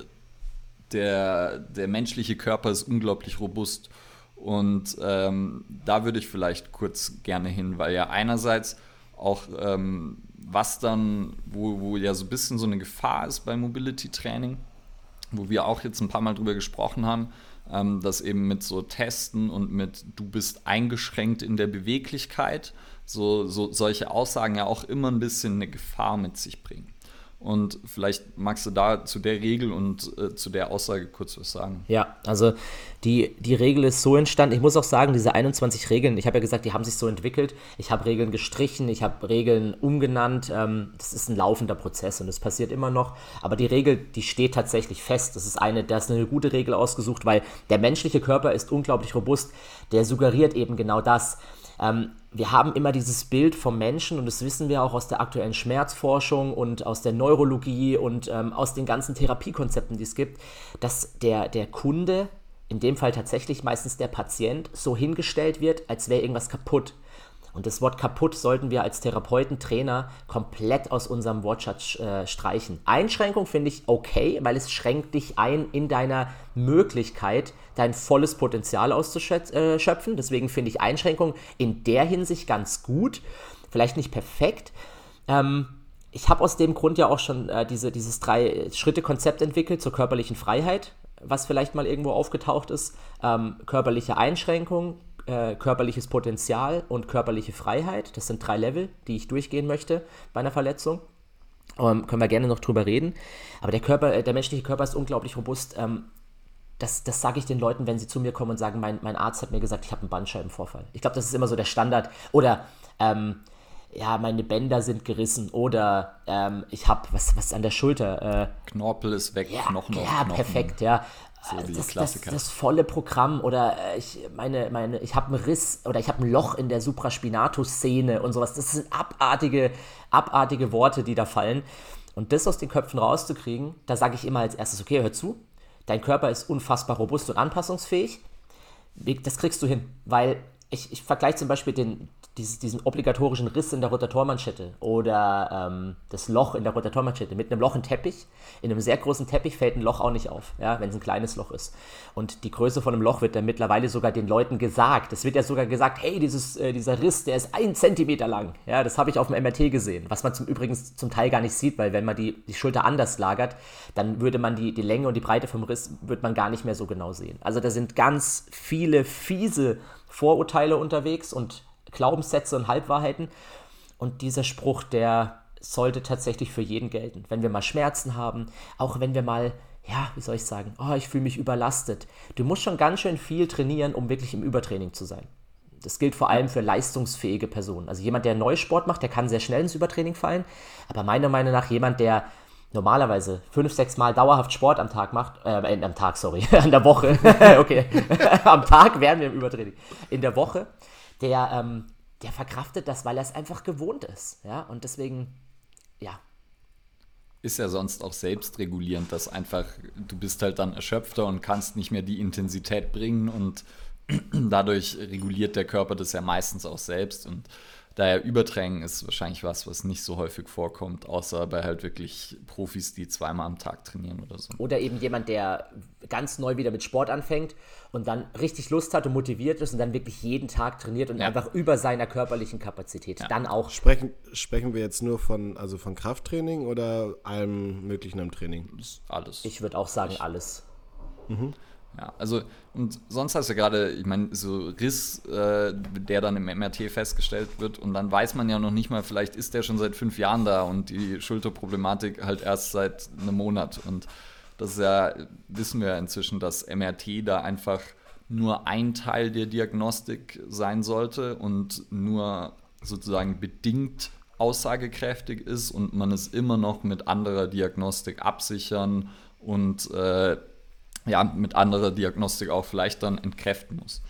der, der menschliche Körper ist unglaublich robust. Und ähm, da würde ich vielleicht kurz gerne hin, weil ja einerseits auch ähm, was dann, wo, wo ja so ein bisschen so eine Gefahr ist bei Mobility Training, wo wir auch jetzt ein paar Mal drüber gesprochen haben, ähm, dass eben mit so Testen und mit du bist eingeschränkt in der Beweglichkeit, so, so solche Aussagen ja auch immer ein bisschen eine Gefahr mit sich bringen. Und vielleicht magst du da zu der Regel und äh, zu der Aussage kurz was sagen. Ja, also die, die Regel ist so entstanden. Ich muss auch sagen, diese 21 Regeln, ich habe ja gesagt, die haben sich so entwickelt. Ich habe Regeln gestrichen, ich habe Regeln umgenannt. Ähm, das ist ein laufender Prozess und das passiert immer noch. Aber die Regel, die steht tatsächlich fest. Das ist eine, da ist eine gute Regel ausgesucht, weil der menschliche Körper ist unglaublich robust. Der suggeriert eben genau das. Ähm, wir haben immer dieses Bild vom Menschen und das wissen wir auch aus der aktuellen Schmerzforschung und aus der Neurologie und ähm, aus den ganzen Therapiekonzepten, die es gibt, dass der, der Kunde, in dem Fall tatsächlich meistens der Patient, so hingestellt wird, als wäre irgendwas kaputt. Und das Wort kaputt sollten wir als Therapeuten, Trainer komplett aus unserem Wortschatz äh, streichen. Einschränkung finde ich okay, weil es schränkt dich ein in deiner Möglichkeit, dein volles Potenzial auszuschöpfen. Deswegen finde ich Einschränkung in der Hinsicht ganz gut. Vielleicht nicht perfekt, Ähm, ich habe aus dem Grund ja auch schon äh, diese, dieses Drei-Schritte-Konzept entwickelt zur körperlichen Freiheit, was vielleicht mal irgendwo aufgetaucht ist. Ähm, körperliche Einschränkung, äh, körperliches Potenzial und körperliche Freiheit. Das sind drei Level, die ich durchgehen möchte bei einer Verletzung. Ähm, können wir gerne noch drüber reden. Aber der Körper, äh, der menschliche Körper ist unglaublich robust. Ähm, das, das sage ich den Leuten, wenn sie zu mir kommen und sagen, mein, mein Arzt hat mir gesagt, ich habe einen Bandscheibenvorfall. Ich glaube, das ist immer so der Standard. Oder ähm, ja, meine Bänder sind gerissen oder ähm, ich habe was, was an der Schulter. Äh, Knorpel ist weg, ja, Knochen Ja, Knochen. perfekt, ja. So die das, Klassiker. Das, das volle Programm oder äh, ich meine, meine, ich habe einen Riss oder ich habe ein Loch in der Supraspinatus-Szene und sowas. Das sind abartige, abartige Worte, die da fallen. Und das aus den Köpfen rauszukriegen, da sage ich immer als erstes, okay, hör zu, dein Körper ist unfassbar robust und anpassungsfähig. Das kriegst du hin, weil ich, ich vergleiche zum Beispiel den, dieses, diesen obligatorischen Riss in der Rotatormanschette oder ähm, das Loch in der Rotatormanschette mit einem Loch im Teppich. In einem sehr großen Teppich fällt ein Loch auch nicht auf, ja, wenn es ein kleines Loch ist. Und die Größe von einem Loch wird dann mittlerweile sogar den Leuten gesagt. Es wird ja sogar gesagt, hey, dieses, äh, dieser Riss, der ist ein Zentimeter lang. Ja, das habe ich auf dem MRT gesehen, was man zum Übrigens zum Teil gar nicht sieht, weil wenn man die, die Schulter anders lagert, dann würde man die, die Länge und die Breite vom Riss wird man gar nicht mehr so genau sehen. Also da sind ganz viele fiese Vorurteile unterwegs und Glaubenssätze und Halbwahrheiten. Und dieser Spruch, der sollte tatsächlich für jeden gelten. Wenn wir mal Schmerzen haben, auch wenn wir mal, ja, wie soll ich sagen, oh, ich fühle mich überlastet. Du musst schon ganz schön viel trainieren, um wirklich im Übertraining zu sein. Das gilt vor allem für leistungsfähige Personen. Also jemand, der Neusport macht, der kann sehr schnell ins Übertraining fallen. Aber meiner Meinung nach jemand, der normalerweise fünf, sechs Mal dauerhaft Sport am Tag macht, äh, am Tag, sorry, (laughs) an der Woche, (laughs) okay, (laughs) am Tag werden wir im Übertraining, in der Woche, der, ähm, der verkraftet das, weil er es einfach gewohnt ist, ja, und deswegen, ja. Ist ja sonst auch selbstregulierend, dass einfach, du bist halt dann erschöpfter und kannst nicht mehr die Intensität bringen und (clears throat) dadurch reguliert der Körper das ja meistens auch selbst und Daher Übertraining ist wahrscheinlich was, was nicht so häufig vorkommt, außer bei halt wirklich Profis, die zweimal am Tag trainieren oder so. Oder eben jemand, der ganz neu wieder mit Sport anfängt und dann richtig Lust hat und motiviert ist und dann wirklich jeden Tag trainiert und Ja. einfach über seiner körperlichen Kapazität. Dann auch. Sprechen, sprechen wir jetzt nur von, also von Krafttraining oder allem Möglichen am Training? Das ist alles. Ich würde auch sagen, alles. Ja, also und sonst hast du gerade, ich meine, so Riss, äh, der dann im MRT festgestellt wird und dann weiß man ja noch nicht mal, vielleicht ist der schon seit fünf Jahren da und die Schulterproblematik halt erst seit einem Monat. Und das ist ja, wissen wir ja inzwischen, dass MRT da einfach nur ein Teil der Diagnostik sein sollte und nur sozusagen bedingt aussagekräftig ist und man es immer noch mit anderer Diagnostik absichern und äh, ja, mit anderer Diagnostik auch vielleicht dann entkräften muss.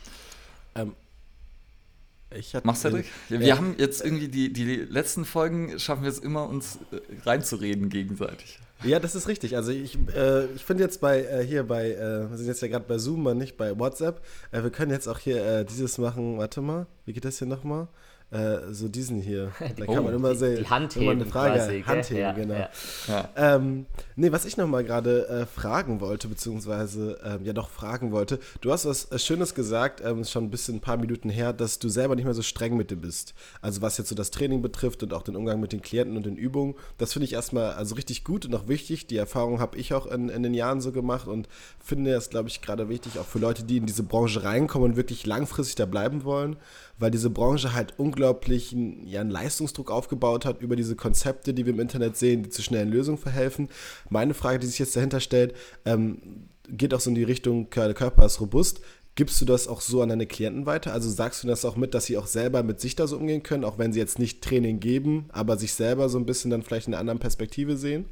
Ich hatte, Machst Cedric? Ja, wir Ja. haben jetzt irgendwie die, die letzten Folgen, schaffen wir es immer, uns äh, reinzureden gegenseitig. Ja, das ist richtig. Also ich, äh, ich finde jetzt bei äh, hier bei, äh, wir sind jetzt ja gerade bei Zoom, und nicht bei WhatsApp. Äh, wir können jetzt auch hier äh, dieses machen. Warte mal, wie geht das hier nochmal? Äh, so diesen hier. (laughs) Da kann man immer sehen. die Hand immer eine Frage. quasi. Handheben, ja, genau. Ja. Ja. Ähm, nee, was ich nochmal gerade äh, fragen wollte, beziehungsweise ähm, ja doch fragen wollte, du hast was äh, Schönes gesagt, ähm, schon ein bisschen ein paar Minuten her, dass du selber nicht mehr so streng mit dir bist. Also was jetzt so das Training betrifft und auch den Umgang mit den Klienten und den Übungen, das finde ich erstmal also richtig gut und auch wichtig. Die Erfahrung habe ich auch in, in den Jahren so gemacht und finde es, glaube ich, gerade wichtig, auch für Leute, die in diese Branche reinkommen und wirklich langfristig da bleiben wollen, weil diese Branche halt unglaublichen ja, einen Leistungsdruck aufgebaut hat über diese Konzepte, die wir im Internet sehen, die zu schnellen Lösungen verhelfen. Meine Frage, die sich jetzt dahinter stellt, ähm, geht auch so in die Richtung, der Körper ist robust. Gibst du das auch so an deine Klienten weiter? Also sagst du das auch mit, dass sie auch selber mit sich da so umgehen können, auch wenn sie jetzt nicht Training geben, aber sich selber so ein bisschen dann vielleicht in einer anderen Perspektive sehen?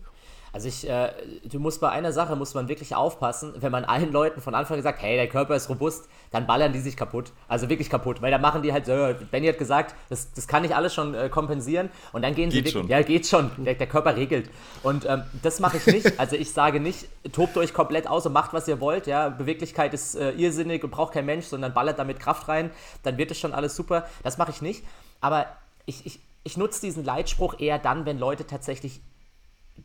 Also ich, äh, du musst bei einer Sache muss man wirklich aufpassen, wenn man allen Leuten von Anfang an sagt, hey, der Körper ist robust, dann ballern die sich kaputt. Also wirklich kaputt. Weil dann machen die halt so, Benny hat gesagt, das, das kann ich alles schon äh, kompensieren. Und dann gehen sie Geht wirklich, schon. ja, geht schon. Der, der Körper regelt. Und ähm, das mache ich nicht. Also ich sage nicht, tobt euch komplett aus und macht, was ihr wollt. Ja, Beweglichkeit ist äh, irrsinnig und braucht kein Mensch, sondern ballert damit Kraft rein. Dann wird es schon alles super. Das mache ich nicht. Aber ich, ich, ich nutze diesen Leitspruch eher dann, wenn Leute tatsächlich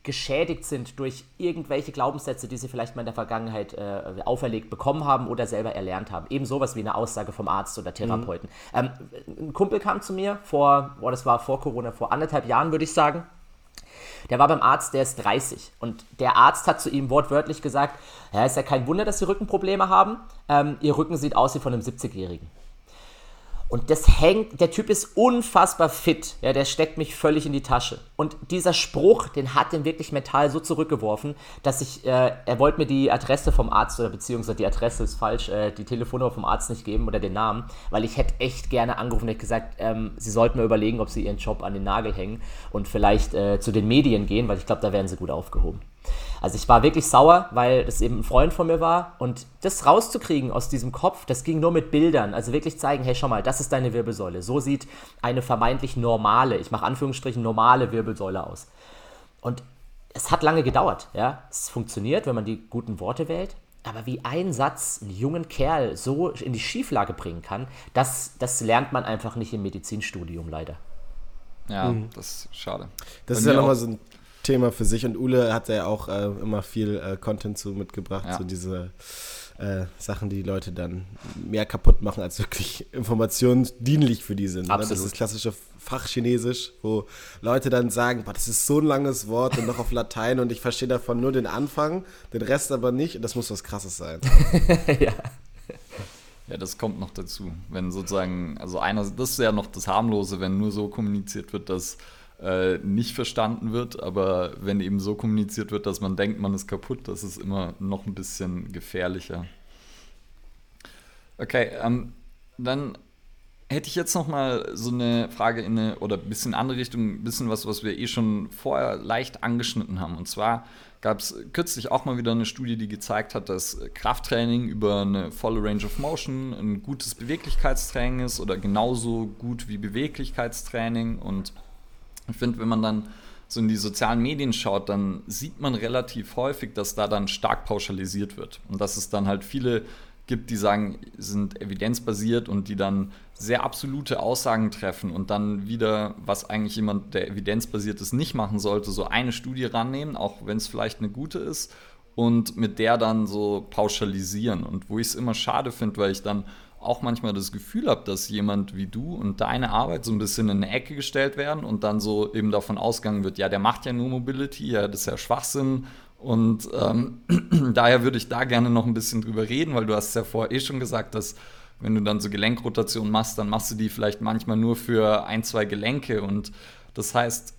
geschädigt sind durch irgendwelche Glaubenssätze, die sie vielleicht mal in der Vergangenheit äh, auferlegt bekommen haben oder selber erlernt haben. Eben sowas wie eine Aussage vom Arzt oder Therapeuten. Mhm. Ähm, ein Kumpel kam zu mir vor, boah, das war vor Corona, vor anderthalb Jahren würde ich sagen. Der war beim Arzt, der ist 30. Und der Arzt hat zu ihm wortwörtlich gesagt: Ja, ist ja kein Wunder, dass Sie Rückenprobleme haben. Ähm, Ihr Rücken sieht aus wie von einem 70-Jährigen. Und das hängt, der Typ ist unfassbar fit, ja, der steckt mich völlig in die Tasche. Und dieser Spruch, den hat den wirklich mental so zurückgeworfen, dass ich, äh, er wollte mir die Adresse vom Arzt oder beziehungsweise die Adresse ist falsch, äh, die Telefonnummer vom Arzt nicht geben oder den Namen, weil ich hätte echt gerne angerufen und gesagt, ähm, sie sollten mir überlegen, ob sie ihren Job an den Nagel hängen und vielleicht äh, zu den Medien gehen, weil ich glaube, da wären sie gut aufgehoben. Also ich war wirklich sauer, weil das eben ein Freund von mir war und das rauszukriegen aus diesem Kopf, das ging nur mit Bildern. Also wirklich zeigen, hey, schau mal, das ist deine Wirbelsäule. So sieht eine vermeintlich normale, ich mache Anführungsstrichen normale Wirbelsäule aus. Und es hat lange gedauert, ja. Es funktioniert, wenn man die guten Worte wählt. Aber wie ein Satz einen jungen Kerl so in die Schieflage bringen kann, das, das lernt man einfach nicht im Medizinstudium leider. Ja, mhm. das ist schade. Das Bei ist ja nochmal so ein Thema für sich und Ule hat ja auch äh, immer viel äh, Content zu mitgebracht, ja. so diese äh, Sachen, die Leute dann mehr kaputt machen, als wirklich informationsdienlich für die sind. Absolut. Das ist das klassische Fachchinesisch, wo Leute dann sagen, boah, das ist so ein langes Wort und noch auf Latein und ich verstehe davon nur den Anfang, den Rest aber nicht und das muss was Krasses sein. (laughs) ja. Ja, das kommt noch dazu. Wenn sozusagen, also einer, das ist ja noch das harmlose, wenn nur so kommuniziert wird, dass äh, nicht verstanden wird, aber wenn eben so kommuniziert wird, dass man denkt, man ist kaputt, das ist immer noch ein bisschen gefährlicher. Okay, ähm, dann hätte ich jetzt noch mal so eine Frage in eine oder ein bisschen andere Richtung, ein bisschen was, was wir eh schon vorher leicht angeschnitten haben. Und zwar gab es kürzlich auch mal wieder eine Studie, die gezeigt hat, dass Krafttraining über eine volle Range of Motion ein gutes Beweglichkeitstraining ist oder genauso gut wie Beweglichkeitstraining und ich finde, wenn man dann so in die sozialen Medien schaut, dann sieht man relativ häufig, dass da dann stark pauschalisiert wird. Und dass es dann halt viele gibt, die sagen, sind evidenzbasiert und die dann sehr absolute Aussagen treffen und dann wieder, was eigentlich jemand, der evidenzbasiert ist, nicht machen sollte, so eine Studie rannehmen, auch wenn es vielleicht eine gute ist, und mit der dann so pauschalisieren. Und wo ich es immer schade finde, weil ich dann auch manchmal das Gefühl habe, dass jemand wie du und deine Arbeit so ein bisschen in eine Ecke gestellt werden und dann so eben davon ausgegangen wird, ja, der macht ja nur Mobility, ja, das ist ja Schwachsinn. Und ähm, (clears throat) daher würde ich da gerne noch ein bisschen drüber reden, weil du hast ja vorher eh schon gesagt, dass wenn du dann so Gelenkrotation machst, dann machst du die vielleicht manchmal nur für ein, zwei Gelenke. Und das heißt,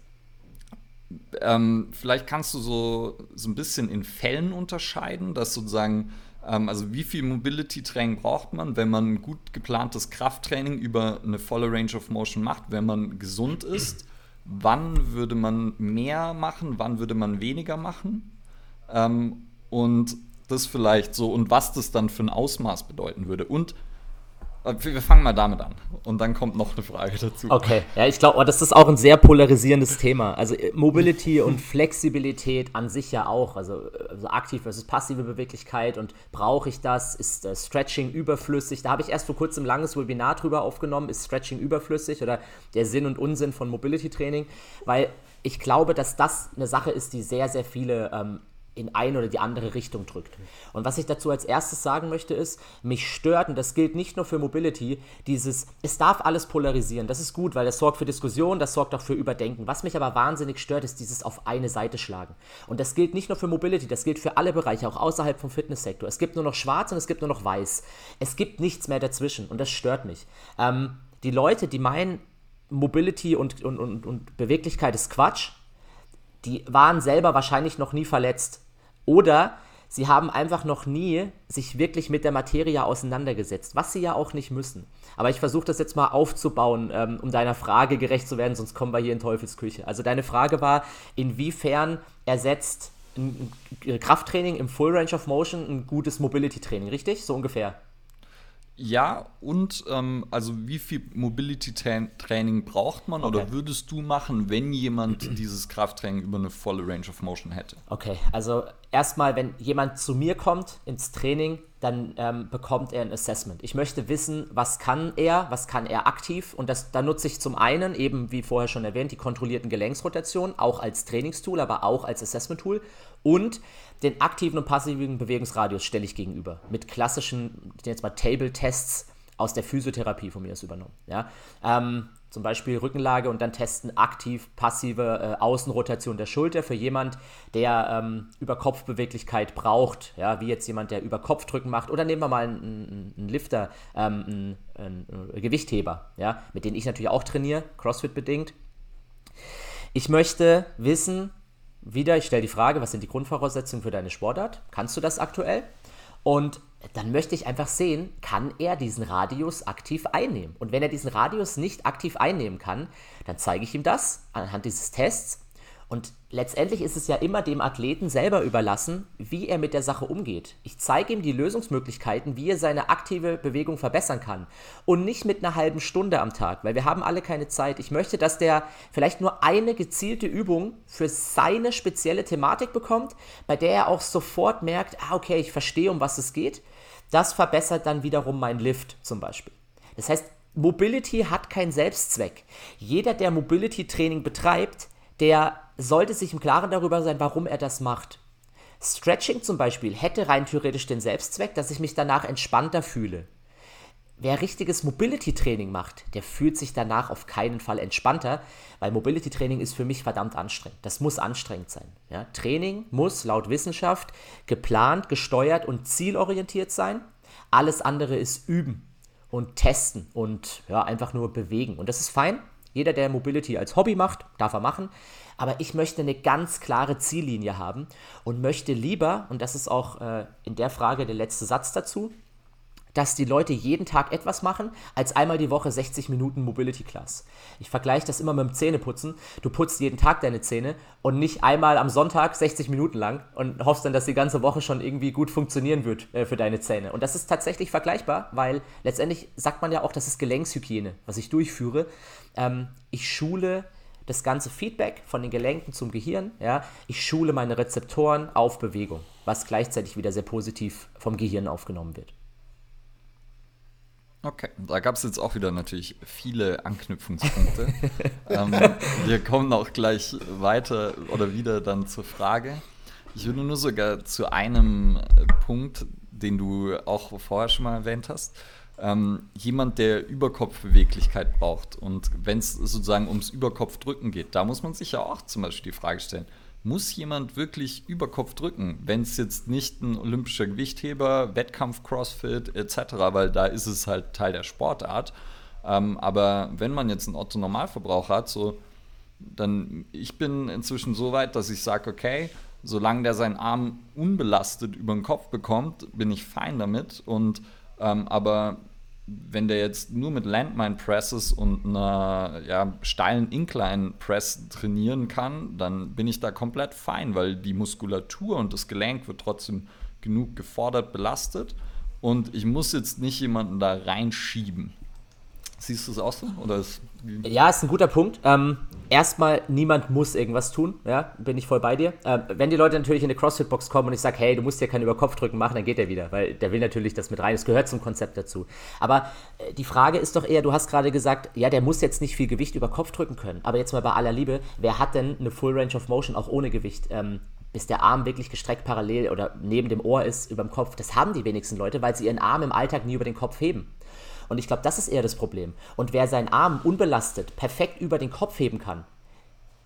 ähm, vielleicht kannst du so, so ein bisschen in Fällen unterscheiden, dass sozusagen also wie viel Mobility-Training braucht man, wenn man gut geplantes Krafttraining über eine volle Range of Motion macht, wenn man gesund ist? Wann würde man mehr machen? Wann würde man weniger machen? Ähm, und das vielleicht so und was das dann für ein Ausmaß bedeuten würde. Und wir fangen mal damit an. Und dann kommt noch eine Frage dazu. Okay, ja, ich glaube, das ist auch ein sehr polarisierendes Thema. Also äh, Mobility und (laughs) Flexibilität an sich ja auch. Also, also aktiv versus passive Beweglichkeit. Und brauche ich das? Ist äh, Stretching überflüssig? Da habe ich erst vor kurzem ein langes Webinar drüber aufgenommen. Ist Stretching überflüssig oder der Sinn und Unsinn von Mobility Training? Weil ich glaube, dass das eine Sache ist, die sehr, sehr viele ähm, in eine oder die andere Richtung drückt. Und was ich dazu als erstes sagen möchte, ist, mich stört, und das gilt nicht nur für Mobility, dieses, es darf alles polarisieren. Das ist gut, weil das sorgt für Diskussion, das sorgt auch für Überdenken. Was mich aber wahnsinnig stört, ist dieses auf eine Seite schlagen. Und das gilt nicht nur für Mobility, das gilt für alle Bereiche, auch außerhalb vom Fitnesssektor. Es gibt nur noch schwarz und es gibt nur noch weiß. Es gibt nichts mehr dazwischen und das stört mich. Ähm, die Leute, die meinen, Mobility und, und, und, und Beweglichkeit ist Quatsch, die waren selber wahrscheinlich noch nie verletzt oder sie haben einfach noch nie sich wirklich mit der Materie auseinandergesetzt, was sie ja auch nicht müssen. Aber ich versuche das jetzt mal aufzubauen, ähm, um deiner Frage gerecht zu werden, sonst kommen wir hier in Teufelsküche. Also deine Frage war, inwiefern ersetzt ein Krafttraining im Full Range of Motion ein gutes Mobility-Training, richtig? So ungefähr. Ja, und ähm, also wie viel Mobility-Training braucht man okay. oder würdest du machen, wenn jemand (clears throat) dieses Krafttraining über eine volle Range of Motion hätte? Okay, also erstmal, wenn jemand zu mir kommt ins Training, dann ähm, bekommt er ein Assessment. Ich möchte wissen, was kann er, was kann er aktiv und das, da nutze ich zum einen eben, wie vorher schon erwähnt, die kontrollierten Gelenksrotationen, auch als Trainingstool, aber auch als Assessment-Tool und den aktiven und passiven Bewegungsradius stelle ich gegenüber mit klassischen, jetzt mal Table-Tests aus der Physiotherapie von mir ist übernommen. Ja? Ähm, zum Beispiel Rückenlage und dann testen aktiv passive äh, Außenrotation der Schulter für jemand, der ähm, Überkopfbeweglichkeit braucht, ja, wie jetzt jemand, der über Kopfdrücken macht oder nehmen wir mal einen, einen Lifter, ähm, einen, einen, Gewichtheber, ja, mit denen ich natürlich auch trainiere, CrossFit bedingt. Ich möchte wissen, wieder, ich stelle die Frage, was sind die Grundvoraussetzungen für deine Sportart? Kannst du das aktuell? Und dann möchte ich einfach sehen, kann er diesen Radius aktiv einnehmen? Und wenn er diesen Radius nicht aktiv einnehmen kann, dann zeige ich ihm das anhand dieses Tests und letztendlich ist es ja immer dem Athleten selber überlassen, wie er mit der Sache umgeht. Ich zeige ihm die Lösungsmöglichkeiten, wie er seine aktive Bewegung verbessern kann. Und nicht mit einer halben Stunde am Tag, weil wir haben alle keine Zeit. Ich möchte, dass der vielleicht nur eine gezielte Übung für seine spezielle Thematik bekommt, bei der er auch sofort merkt, ah, okay, ich verstehe, um was es geht. Das verbessert dann wiederum mein Lift zum Beispiel. Das heißt, Mobility hat keinen Selbstzweck. Jeder, der Mobility-Training betreibt, der sollte sich im Klaren darüber sein, warum er das macht. Stretching zum Beispiel hätte rein theoretisch den Selbstzweck, dass ich mich danach entspannter fühle. Wer richtiges Mobility-Training macht, der fühlt sich danach auf keinen Fall entspannter, weil Mobility-Training ist für mich verdammt anstrengend. Das muss anstrengend sein. Ja? Training muss laut Wissenschaft geplant, gesteuert und zielorientiert sein. Alles andere ist üben und testen und ja, einfach nur bewegen. Und das ist fein, jeder, der Mobility als Hobby macht, darf er machen. Aber ich möchte eine ganz klare Ziellinie haben und möchte lieber, und das ist auch äh, in der Frage der letzte Satz dazu, dass die Leute jeden Tag etwas machen, als einmal die Woche 60 Minuten Mobility Class. Ich vergleiche das immer mit dem Zähneputzen. Du putzt jeden Tag deine Zähne und nicht einmal am Sonntag 60 Minuten lang und hoffst dann, dass die ganze Woche schon irgendwie gut funktionieren wird äh, für deine Zähne. Und das ist tatsächlich vergleichbar, weil letztendlich sagt man ja auch, das ist Gelenkshygiene, was ich durchführe. Ähm, ich schule das ganze Feedback von den Gelenken zum Gehirn. Ja? Ich schule meine Rezeptoren auf Bewegung, was gleichzeitig wieder sehr positiv vom Gehirn aufgenommen wird. Okay, da gab es jetzt auch wieder natürlich viele Anknüpfungspunkte. (laughs) ähm, wir kommen auch gleich weiter oder wieder dann zur Frage. Ich würde nur sogar zu einem Punkt, den du auch vorher schon mal erwähnt hast. Ähm, jemand, der Überkopfbeweglichkeit braucht und wenn es sozusagen ums Überkopfdrücken geht, da muss man sich ja auch zum Beispiel die Frage stellen, muss jemand wirklich über drücken, wenn es jetzt nicht ein olympischer Gewichtheber, Wettkampf, Crossfit etc., weil da ist es halt Teil der Sportart. Ähm, aber wenn man jetzt einen Otto-Normalverbraucher hat, so, dann ich bin inzwischen so weit, dass ich sage, okay, solange der seinen Arm unbelastet über den Kopf bekommt, bin ich fein damit. Und ähm, aber wenn der jetzt nur mit Landmine Presses und einer ja, steilen Incline Press trainieren kann, dann bin ich da komplett fein, weil die Muskulatur und das Gelenk wird trotzdem genug gefordert, belastet und ich muss jetzt nicht jemanden da reinschieben. Siehst du es auch so? Oder ist ja, ist ein guter Punkt. Ähm, erstmal, niemand muss irgendwas tun. Ja, bin ich voll bei dir. Ähm, wenn die Leute natürlich in eine CrossFit-Box kommen und ich sage, hey, du musst dir keinen Überkopfdrücken machen, dann geht er wieder, weil der will natürlich das mit rein. Das gehört zum Konzept dazu. Aber äh, die Frage ist doch eher, du hast gerade gesagt, ja, der muss jetzt nicht viel Gewicht über Kopf drücken können. Aber jetzt mal bei aller Liebe, wer hat denn eine Full Range of Motion auch ohne Gewicht? Ähm, bis der Arm wirklich gestreckt parallel oder neben dem Ohr ist über dem Kopf. Das haben die wenigsten Leute, weil sie ihren Arm im Alltag nie über den Kopf heben. Und ich glaube, das ist eher das Problem. Und wer seinen Arm unbelastet perfekt über den Kopf heben kann,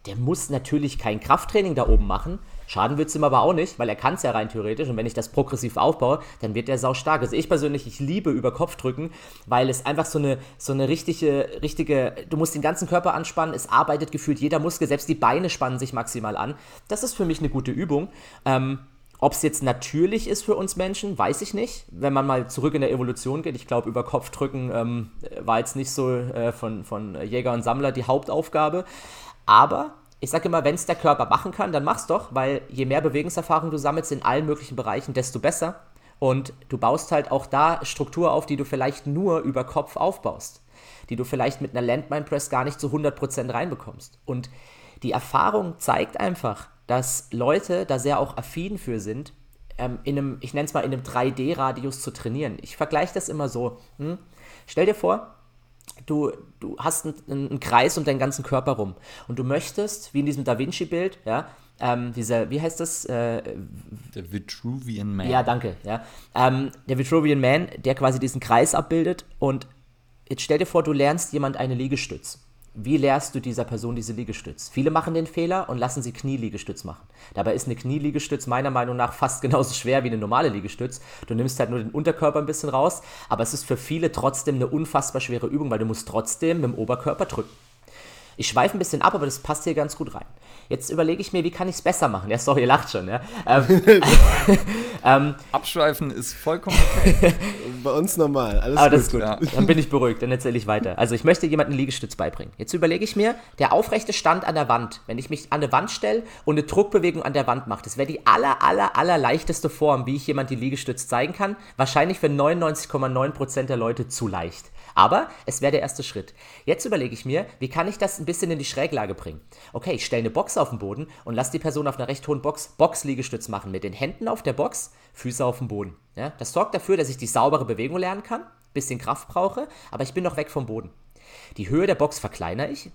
der muss natürlich kein Krafttraining da oben machen. Schaden wird es ihm aber auch nicht, weil er kann es ja rein theoretisch. Und wenn ich das progressiv aufbaue, dann wird der sau stark. Also ich persönlich, ich liebe über Kopf drücken, weil es einfach so eine, so eine richtige, richtige, du musst den ganzen Körper anspannen, es arbeitet gefühlt jeder Muskel, selbst die Beine spannen sich maximal an. Das ist für mich eine gute Übung. Ähm, ob es jetzt natürlich ist für uns Menschen, weiß ich nicht. Wenn man mal zurück in der Evolution geht, ich glaube, über Kopfdrücken ähm, war jetzt nicht so äh, von, von Jäger und Sammler die Hauptaufgabe. Aber ich sage immer, wenn es der Körper machen kann, dann mach's doch, weil je mehr Bewegungserfahrung du sammelst in allen möglichen Bereichen, desto besser. Und du baust halt auch da Struktur auf, die du vielleicht nur über Kopf aufbaust, die du vielleicht mit einer Landmine Press gar nicht zu 100% reinbekommst. Und die Erfahrung zeigt einfach, dass Leute da sehr auch affin für sind, ähm, in einem, ich nenne es mal, in einem 3D-Radius zu trainieren. Ich vergleiche das immer so. Hm? Stell dir vor, du, du hast einen, einen, Kreis um deinen ganzen Körper rum und du möchtest, wie in diesem Da Vinci-Bild, ja, ähm, dieser, wie heißt das? Äh, der Vitruvian Man. Ja, danke. Ja. Ähm, der Vitruvian Man, der quasi diesen Kreis abbildet und jetzt stell dir vor, du lernst jemand eine Liegestütz. Wie lehrst du dieser Person diese Liegestütz? Viele machen den Fehler und lassen sie Knieliegestütz machen. Dabei ist eine Knieliegestütz meiner Meinung nach fast genauso schwer wie eine normale Liegestütz. Du nimmst halt nur den Unterkörper ein bisschen raus, aber es ist für viele trotzdem eine unfassbar schwere Übung, weil du musst trotzdem mit dem Oberkörper drücken. Ich schweife ein bisschen ab, aber das passt hier ganz gut rein. Jetzt überlege ich mir, wie kann ich es besser machen? Ja, sorry, ihr lacht schon. Ja? Ähm, (laughs) ähm, Abschweifen ist vollkommen okay. Bei uns normal, alles aber gut. Das ist gut. Ja. Dann bin ich beruhigt, dann erzähle ich weiter. Also ich möchte jemanden Liegestütz beibringen. Jetzt überlege ich mir, der aufrechte Stand an der Wand, wenn ich mich an eine Wand stelle und eine Druckbewegung an der Wand mache, das wäre die aller, aller, aller leichteste Form, wie ich jemand die Liegestütz zeigen kann. Wahrscheinlich für 99,9% der Leute zu leicht. Aber es wäre der erste Schritt. Jetzt überlege ich mir, wie kann ich das ein bisschen in die Schräglage bringen? Okay, ich stelle eine Box auf den Boden und lasse die Person auf einer recht hohen Box Boxliegestütz machen. Mit den Händen auf der Box, Füße auf dem Boden. Ja, das sorgt dafür, dass ich die saubere Bewegung lernen kann, bisschen Kraft brauche, aber ich bin noch weg vom Boden. Die Höhe der Box verkleinere ich.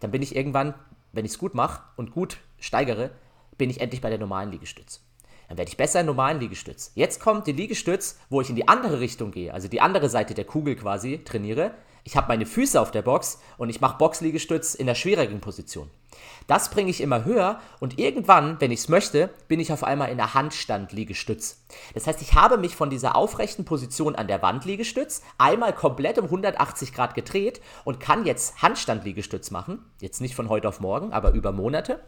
Dann bin ich irgendwann, wenn ich es gut mache und gut steigere, bin ich endlich bei der normalen Liegestütz. Dann werde ich besser in normalen Liegestütz. Jetzt kommt die Liegestütz, wo ich in die andere Richtung gehe, also die andere Seite der Kugel quasi trainiere. Ich habe meine Füße auf der Box und ich mache Boxliegestütz in der schwierigen Position. Das bringe ich immer höher und irgendwann, wenn ich es möchte, bin ich auf einmal in der Handstand-Liegestütz. Das heißt, ich habe mich von dieser aufrechten Position an der Wand Liegestütz einmal komplett um 180 Grad gedreht und kann jetzt Handstand-Liegestütz machen. Jetzt nicht von heute auf morgen, aber über Monate.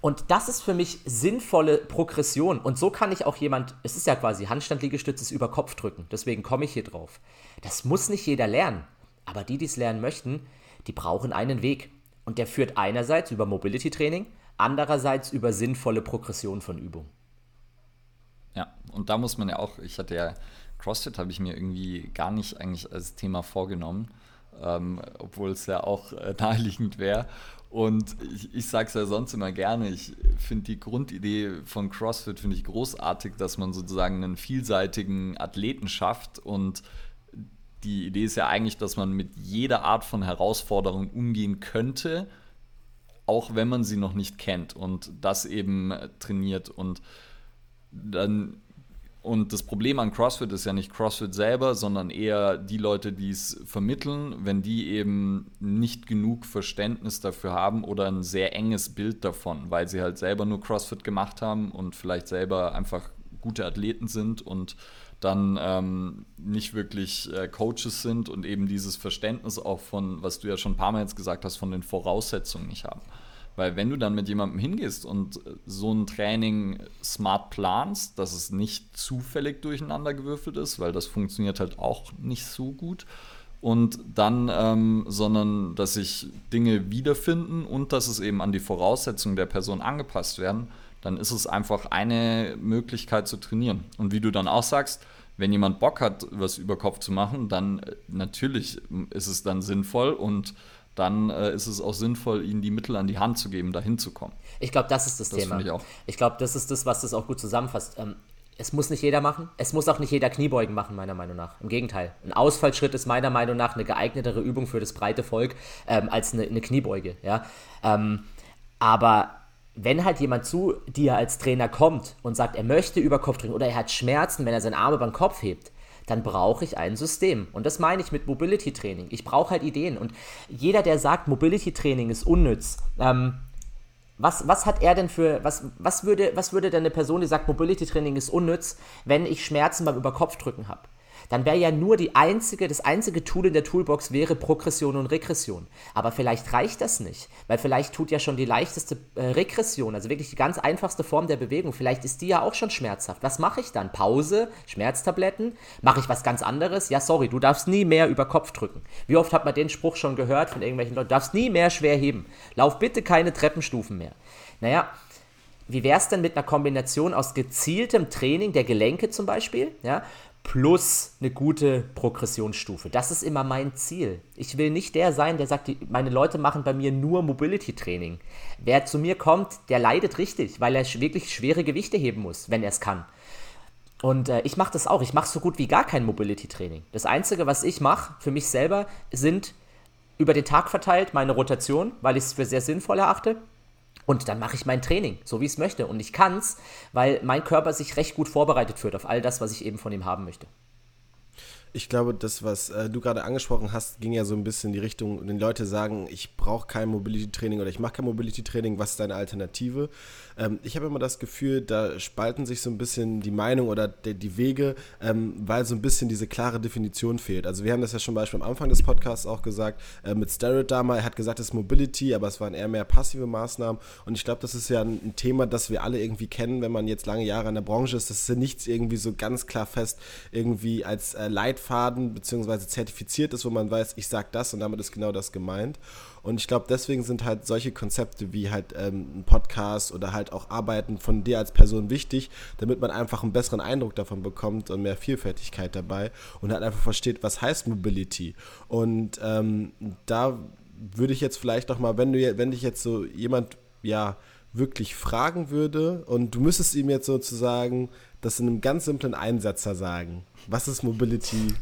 Und das ist für mich sinnvolle Progression. Und so kann ich auch jemand, es ist ja quasi Handstand-Liegestütz über Kopf drücken. Deswegen komme ich hier drauf. Das muss nicht jeder lernen. Aber die, die es lernen möchten, die brauchen einen Weg. Und der führt einerseits über Mobility-Training, andererseits über sinnvolle Progression von Übungen. Ja, und da muss man ja auch, ich hatte ja CrossFit, habe ich mir irgendwie gar nicht eigentlich als Thema vorgenommen, ähm, obwohl es ja auch äh, naheliegend wäre. Und ich, ich sage es ja sonst immer gerne, ich finde die Grundidee von CrossFit finde ich großartig, dass man sozusagen einen vielseitigen Athleten schafft. Und die Idee ist ja eigentlich, dass man mit jeder Art von Herausforderung umgehen könnte, auch wenn man sie noch nicht kennt. Und das eben trainiert. Und dann und das Problem an CrossFit ist ja nicht CrossFit selber, sondern eher die Leute, die es vermitteln, wenn die eben nicht genug Verständnis dafür haben oder ein sehr enges Bild davon, weil sie halt selber nur CrossFit gemacht haben und vielleicht selber einfach gute Athleten sind und dann ähm, nicht wirklich äh, Coaches sind und eben dieses Verständnis auch von, was du ja schon ein paar Mal jetzt gesagt hast, von den Voraussetzungen nicht haben. Weil wenn du dann mit jemandem hingehst und äh, so ein Training smart planst, dass es nicht zufällig durcheinander gewürfelt ist, weil das funktioniert halt auch nicht so gut. Und dann, ähm, sondern dass sich Dinge wiederfinden und dass es eben an die Voraussetzungen der Person angepasst werden, dann ist es einfach eine Möglichkeit zu trainieren. Und wie du dann auch sagst, wenn jemand Bock hat, was über Kopf zu machen, dann äh, natürlich ist es dann sinnvoll und dann äh, ist es auch sinnvoll, ihnen die Mittel an die Hand zu geben, dahin zu kommen. Ich glaube, das ist das, das Thema. Ich, ich glaube, das ist das, was das auch gut zusammenfasst. Ähm, es muss nicht jeder machen. Es muss auch nicht jeder Kniebeugen machen, meiner Meinung nach. Im Gegenteil. Ein Ausfallschritt ist meiner Meinung nach eine geeignetere Übung für das breite Volk ähm, als eine, eine, Kniebeuge. Ja? Ähm, aber wenn halt jemand zu dir als Trainer kommt und sagt, er möchte über Kopf drücken oder er hat Schmerzen, wenn er seine Arme beim Kopf hebt, dann brauche ich ein System. Und das meine ich mit Mobility Training. Ich brauche halt Ideen. Und jeder, der sagt, Mobility Training ist unnütz, ähm, was, was hat er denn für, was, was, würde, was würde denn eine Person, die sagt, Mobility Training ist unnütz, wenn ich Schmerzen beim Überkopfdrücken habe? Dann wäre ja nur die einzige, das einzige Tool in der Toolbox wäre Progression und Regression. Aber vielleicht reicht das nicht, weil vielleicht tut ja schon die leichteste äh, Regression, also wirklich die ganz einfachste Form der Bewegung, vielleicht ist die ja auch schon schmerzhaft. Was mache ich dann? Pause, Schmerztabletten? Mache ich was ganz anderes? Ja, sorry, du darfst nie mehr über Kopf drücken. Wie oft hat man den Spruch schon gehört von irgendwelchen Leuten? Du darfst nie mehr schwer heben. Lauf bitte keine Treppenstufen mehr. Naja, wie wäre es denn mit einer Kombination aus gezieltem Training der Gelenke zum Beispiel, ja, plus eine gute Progressionsstufe. Das ist immer mein Ziel. Ich will nicht der sein, der sagt, die, meine Leute machen bei mir nur Mobility-Training. Wer zu mir kommt, der leidet richtig, weil er wirklich schwere Gewichte heben muss, wenn er es kann. Und äh, ich mache das auch. Ich mache so gut wie gar kein Mobility-Training. Das Einzige, was ich mache für mich selber, sind über den Tag verteilt meine Rotation, weil ich es für sehr sinnvoll erachte. Und dann mache ich mein Training, so wie ich es möchte. Und ich kann es, weil mein Körper sich recht gut vorbereitet fühlt auf all das, was ich eben von ihm haben möchte. Ich glaube, das, was äh, du gerade angesprochen hast, ging ja so ein bisschen in die Richtung, wenn Leute sagen, ich brauche kein Mobility-Training oder ich mache kein Mobility-Training, was ist deine Alternative? Ähm, ich habe immer das Gefühl, da spalten sich so ein bisschen die Meinung oder de, die Wege, ähm, weil so ein bisschen diese klare Definition fehlt. Also wir haben das ja schon Beispiel am Anfang des Podcasts auch gesagt, äh, mit Steroid damals, er hat gesagt, es ist Mobility, aber es waren eher mehr passive Maßnahmen und ich glaube, das ist ja ein, ein, Thema, das wir alle irgendwie kennen, wenn man jetzt lange Jahre in der Branche ist, das ist ja nichts irgendwie so ganz klar fest irgendwie als äh, Leitfaden bzw. zertifiziert ist, wo man weiß, ich sage das und damit ist genau das gemeint. Und ich glaube, deswegen sind halt solche Konzepte wie halt ähm, ein Podcast oder halt auch Arbeiten von dir als Person wichtig, damit man einfach einen besseren Eindruck davon bekommt und mehr Vielfältigkeit dabei und halt einfach versteht, was heißt Mobility. Und ähm, da würde ich jetzt vielleicht noch mal, wenn du, wenn dich jetzt so jemand, ja, wirklich fragen würde und du müsstest ihm jetzt sozusagen das in einem ganz simplen Einsatzer sagen. Was ist Mobility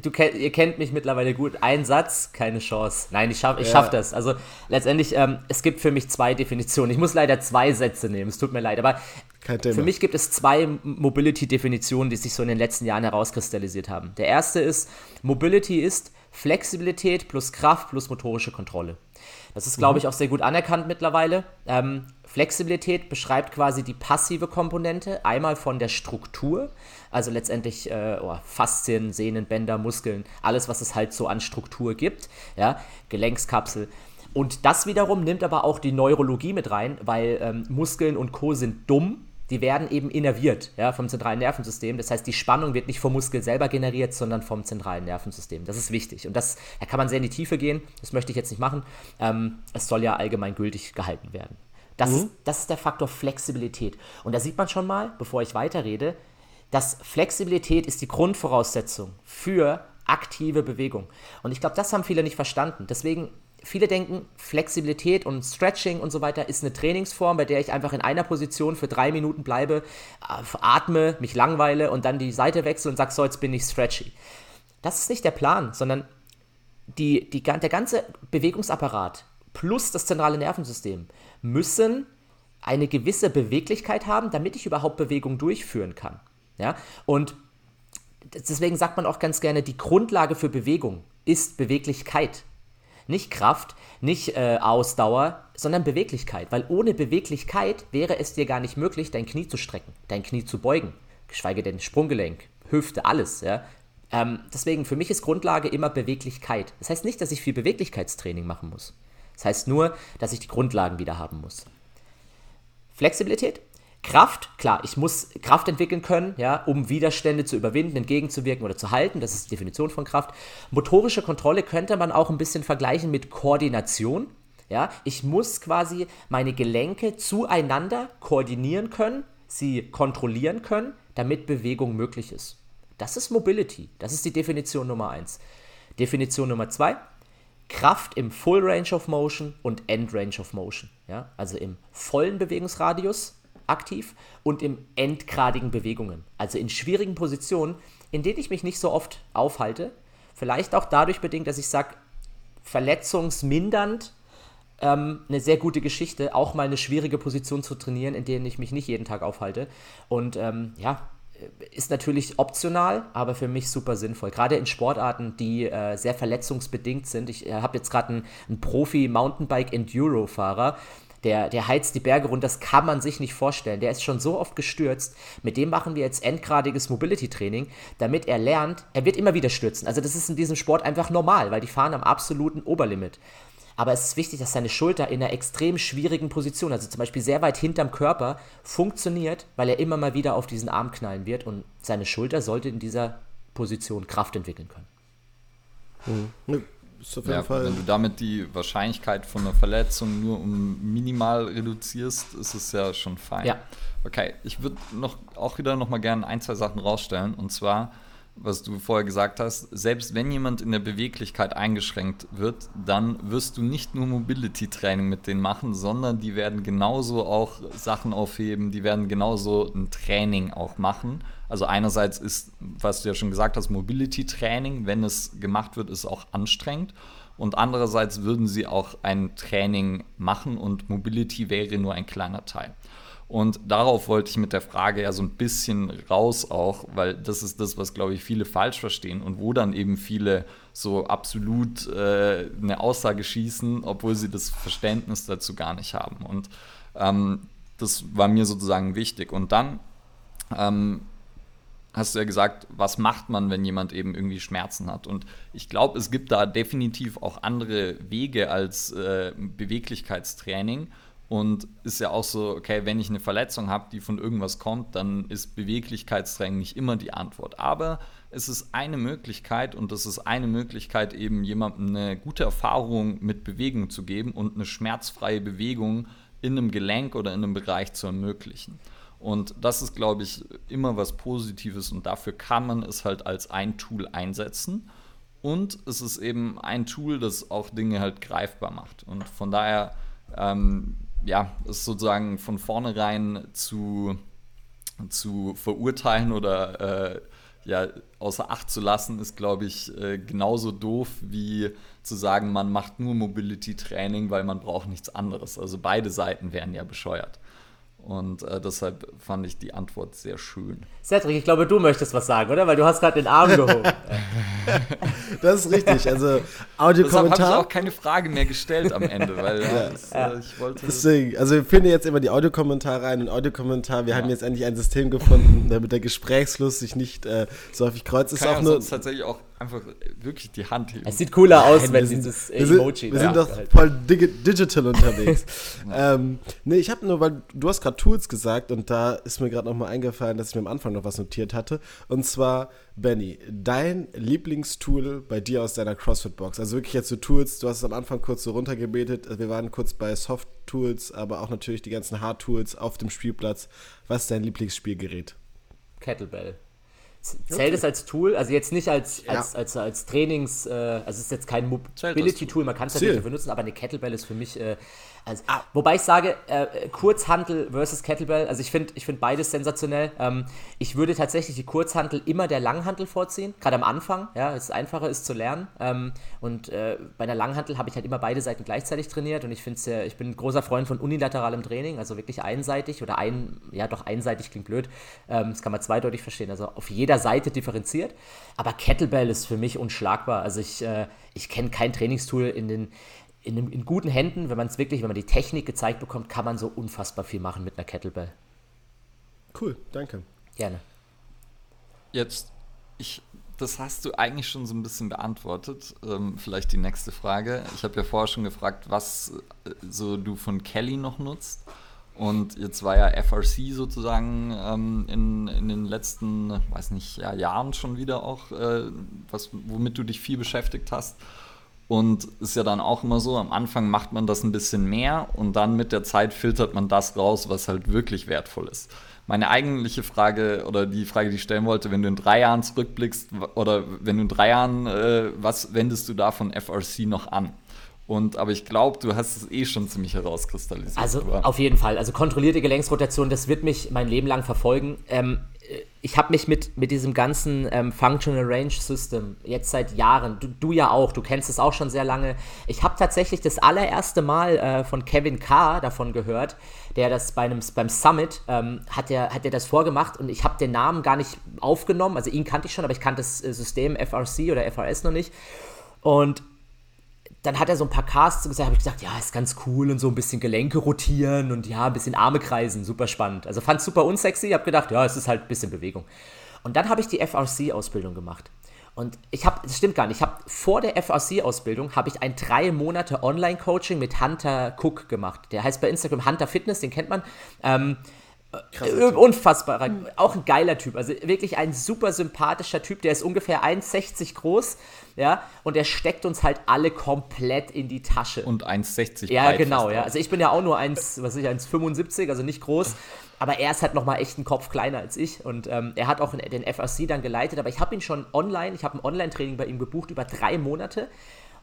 du ihr kennt mich mittlerweile gut. Ein Satz, keine Chance. Nein, ich schaffe ich ja. schaff das. Also letztendlich, ähm, es gibt für mich zwei Definitionen. Ich muss leider zwei Sätze nehmen, es tut mir leid. Aber für mich gibt es zwei Mobility-Definitionen, die sich so in den letzten Jahren herauskristallisiert haben. Der erste ist, Mobility ist Flexibilität plus Kraft plus motorische Kontrolle. Das ist, glaube mhm. ich, auch sehr gut anerkannt mittlerweile. Ähm, Flexibilität beschreibt quasi die passive Komponente, einmal von der Struktur, also letztendlich äh, oh, Faszien, Sehnen, Bänder, Muskeln, alles, was es halt so an Struktur gibt, ja, Gelenkskapsel. Und das wiederum nimmt aber auch die Neurologie mit rein, weil ähm, Muskeln und Co. sind dumm, die werden eben innerviert ja, vom zentralen Nervensystem. Das heißt, die Spannung wird nicht vom Muskel selber generiert, sondern vom zentralen Nervensystem. Das ist wichtig. Und das, da kann man sehr in die Tiefe gehen. Das möchte ich jetzt nicht machen. Ähm, es soll ja allgemein gültig gehalten werden. Das, mhm. ist, das ist der Faktor Flexibilität. Und da sieht man schon mal, bevor ich weiterrede, dass Flexibilität ist die Grundvoraussetzung für aktive Bewegung. Und ich glaube, das haben viele nicht verstanden. Deswegen, viele denken, Flexibilität und Stretching und so weiter ist eine Trainingsform, bei der ich einfach in einer Position für drei Minuten bleibe, äh, atme, mich langweile und dann die Seite wechsle und sage, so, jetzt bin ich stretchy. Das ist nicht der Plan, sondern die, die, der ganze Bewegungsapparat plus das zentrale Nervensystem müssen eine gewisse Beweglichkeit haben, damit ich überhaupt Bewegung durchführen kann. Ja? Und deswegen sagt man auch ganz gerne, die Grundlage für Bewegung ist Beweglichkeit. Nicht Kraft, nicht äh, Ausdauer, sondern Beweglichkeit. Weil ohne Beweglichkeit wäre es dir gar nicht möglich, dein Knie zu strecken, dein Knie zu beugen, geschweige denn Sprunggelenk, Hüfte, alles. Ja? Ähm, deswegen, für mich ist Grundlage immer Beweglichkeit. Das heißt nicht, dass ich viel Beweglichkeitstraining machen muss. Das heißt nur, dass ich die Grundlagen wieder haben muss. Flexibilität. Kraft, klar, ich muss Kraft entwickeln können, ja, um Widerstände zu überwinden, entgegenzuwirken oder zu halten. Das ist die Definition von Kraft. Motorische Kontrolle könnte man auch ein bisschen vergleichen mit Koordination. Ja, ich muss quasi meine Gelenke zueinander koordinieren können, sie kontrollieren können, damit Bewegung möglich ist. Das ist Mobility. Das ist die Definition Nummer eins. Definition Nummer zwei Kraft im Full Range of Motion und End Range of Motion. Ja? Also im vollen Bewegungsradius aktiv und im endgradigen Bewegungen. Also in schwierigen Positionen, in denen ich mich nicht so oft aufhalte. Vielleicht auch dadurch bedingt, dass ich sage, verletzungsmindernd ähm, eine sehr gute Geschichte, auch mal eine schwierige Position zu trainieren, in denen ich mich nicht jeden Tag aufhalte. Und ähm, ja, ist natürlich optional, aber für mich super sinnvoll. Gerade in Sportarten, die äh, sehr verletzungsbedingt sind. Ich äh, habe jetzt gerade einen, einen Profi-Mountainbike-Enduro-Fahrer, der, der heizt die Berge runter, das kann man sich nicht vorstellen. Der ist schon so oft gestürzt. Mit dem machen wir jetzt endgradiges Mobility-Training, damit er lernt, er wird immer wieder stürzen. Also das ist in diesem Sport einfach normal, weil die fahren am absoluten Oberlimit. Aber es ist wichtig, dass seine Schulter in einer extrem schwierigen Position, also zum Beispiel sehr weit hinterm Körper, funktioniert, weil er immer mal wieder auf diesen Arm knallen wird und seine Schulter sollte in dieser Position Kraft entwickeln können. Mhm. Ist auf jeden ja, Fall. Wenn du damit die Wahrscheinlichkeit von einer Verletzung nur um minimal reduzierst, ist es ja schon fein. Ja. Okay, ich würde noch auch wieder noch mal gerne ein, zwei Sachen rausstellen. Und zwar, was du vorher gesagt hast, selbst wenn jemand in der Beweglichkeit eingeschränkt wird, dann wirst du nicht nur Mobility-Training mit denen machen, sondern die werden genauso auch Sachen aufheben, die werden genauso ein Training auch machen. Also einerseits ist, was du ja schon gesagt hast, Mobility-Training, wenn es gemacht wird, ist auch anstrengend. Und andererseits würden sie auch ein Training machen und Mobility wäre nur ein kleiner Teil. Und darauf wollte ich mit der Frage ja so ein bisschen raus auch, weil das ist das, was, glaube ich, viele falsch verstehen und wo dann eben viele so absolut äh, eine Aussage schießen, obwohl sie das Verständnis dazu gar nicht haben. Und ähm, das war mir sozusagen wichtig. Und dann ähm, hast du ja gesagt, was macht man, wenn jemand eben irgendwie Schmerzen hat? Und ich glaube, es gibt da definitiv auch andere Wege als äh, Beweglichkeitstraining. Und ist ja auch so, okay, wenn ich eine Verletzung habe, die von irgendwas kommt, dann ist Beweglichkeitstraining nicht immer die Antwort. Aber es ist eine Möglichkeit und es ist eine Möglichkeit, eben jemandem eine gute Erfahrung mit Bewegung zu geben und eine schmerzfreie Bewegung in einem Gelenk oder in einem Bereich zu ermöglichen. Und das ist, glaube ich, immer was Positives und dafür kann man es halt als ein Tool einsetzen. Und es ist eben ein Tool, das auch Dinge halt greifbar macht. Und von daher, ähm, ja, ist sozusagen von vornherein zu, zu verurteilen oder äh, ja, außer Acht zu lassen, ist, glaube ich, äh, genauso doof wie zu sagen, man macht nur Mobility-Training, weil man braucht nichts anderes. Also beide Seiten wären ja bescheuert. Und äh, deshalb fand ich die Antwort sehr schön. Cedric, ich glaube, du möchtest was sagen, oder? Weil du hast gerade den Arm gehoben. (laughs) das ist richtig. Also Audiokommentar. Deshalb habe ich auch keine Frage mehr gestellt am Ende, weil ja. Das, ja. Äh, ich wollte. Deswegen, also wir finden jetzt immer die Audiokommentare rein und Audiokommentar. Wir ja. haben jetzt endlich ein System gefunden, damit der Gesprächsfluss sich nicht äh, so häufig kreuzt. Kann ist auch nur tatsächlich auch einfach wirklich die Hand heben. Es sieht cooler aus, Nein, wenn sind, dieses wir Emoji sind, Wir sind doch voll digi digital unterwegs. (laughs) ähm, nee, ich habe nur, weil du hast gerade Tools gesagt und da ist mir gerade nochmal eingefallen, dass ich mir am Anfang noch was notiert hatte. Und zwar, Benny, dein Lieblingstool bei dir aus deiner CrossFit-Box. Also wirklich jetzt so Tools, du hast es am Anfang kurz so runtergebetet. Wir waren kurz bei Soft-Tools, aber auch natürlich die ganzen Hard-Tools auf dem Spielplatz. Was ist dein Lieblingsspielgerät? Kettlebell. Zählt es als Tool? Also jetzt nicht als, als, ja. als, als, als, Trainings, äh, also es ist jetzt kein Mobility-Tool, man kann es natürlich benutzen, aber eine Kettlebell ist für mich äh, also, ah. Wobei ich sage, äh, Kurzhantel versus Kettlebell, also ich finde ich find beides sensationell. Ähm, ich würde tatsächlich die Kurzhantel immer der Langhantel vorziehen, gerade am Anfang, ja, es einfacher ist zu lernen. Ähm, und äh, bei einer Langhantel habe ich halt immer beide Seiten gleichzeitig trainiert und ich finde äh, ich bin ein großer Freund von unilateralem Training, also wirklich einseitig oder ein, ja doch einseitig klingt blöd, ähm, das kann man zweideutig verstehen, also auf jeder Seite differenziert. Aber Kettlebell ist für mich unschlagbar. Also ich, äh, ich kenne kein Trainingstool in den in, in guten Händen, wenn man es wirklich, wenn man die Technik gezeigt bekommt, kann man so unfassbar viel machen mit einer Kettlebell. Cool, danke. Gerne. Jetzt, ich, das hast du eigentlich schon so ein bisschen beantwortet. Ähm, vielleicht die nächste Frage. Ich habe ja vorher schon gefragt, was äh, so du von Kelly noch nutzt. Und jetzt war ja FRC sozusagen ähm, in, in den letzten, weiß nicht, ja, Jahren schon wieder auch, äh, was, womit du dich viel beschäftigt hast. Und ist ja dann auch immer so, am Anfang macht man das ein bisschen mehr und dann mit der Zeit filtert man das raus, was halt wirklich wertvoll ist. Meine eigentliche Frage oder die Frage, die ich stellen wollte, wenn du in drei Jahren zurückblickst oder wenn du in drei Jahren, äh, was wendest du da von FRC noch an? Und, aber ich glaube, du hast es eh schon ziemlich herauskristallisiert. Also auf jeden Fall. Also kontrollierte Gelenksrotation, das wird mich mein Leben lang verfolgen. Ähm, ich habe mich mit, mit diesem ganzen ähm, Functional Range System jetzt seit Jahren, du, du, ja auch, du kennst es auch schon sehr lange. Ich habe tatsächlich das allererste Mal äh, von Kevin Carr davon gehört, der das bei einem, beim Summit ähm, hat, er, hat er das vorgemacht und ich habe den Namen gar nicht aufgenommen. Also ihn kannte ich schon, aber ich kannte das äh, System FRC oder FRS noch nicht. Und dann hat er so ein paar Casts gesagt, habe ich gesagt, ja, ist ganz cool und so ein bisschen Gelenke rotieren und ja, ein bisschen Arme kreisen, super spannend. Also fand es super unsexy, habe gedacht, ja, es ist halt ein bisschen Bewegung. Und dann habe ich die FRC-Ausbildung gemacht. Und ich habe, das stimmt gar nicht, ich habe vor der FRC-Ausbildung, habe ich ein drei Monate Online-Coaching mit Hunter Cook gemacht. Der heißt bei Instagram Hunter Fitness, den kennt man. Ähm, Krasser Unfassbarer. Auch ein geiler Typ. Also wirklich ein super sympathischer Typ. Der ist ungefähr 1,60 groß. Ja, und er steckt uns halt alle komplett in die Tasche. Und 1,60 Ja, genau, ja. Also ich bin ja auch nur 1, was ich, 1,75, also nicht groß. Aber er ist halt nochmal echt einen Kopf kleiner als ich. Und ähm, er hat auch den FRC dann geleitet. Aber ich habe ihn schon online, ich habe ein Online-Training bei ihm gebucht über drei Monate.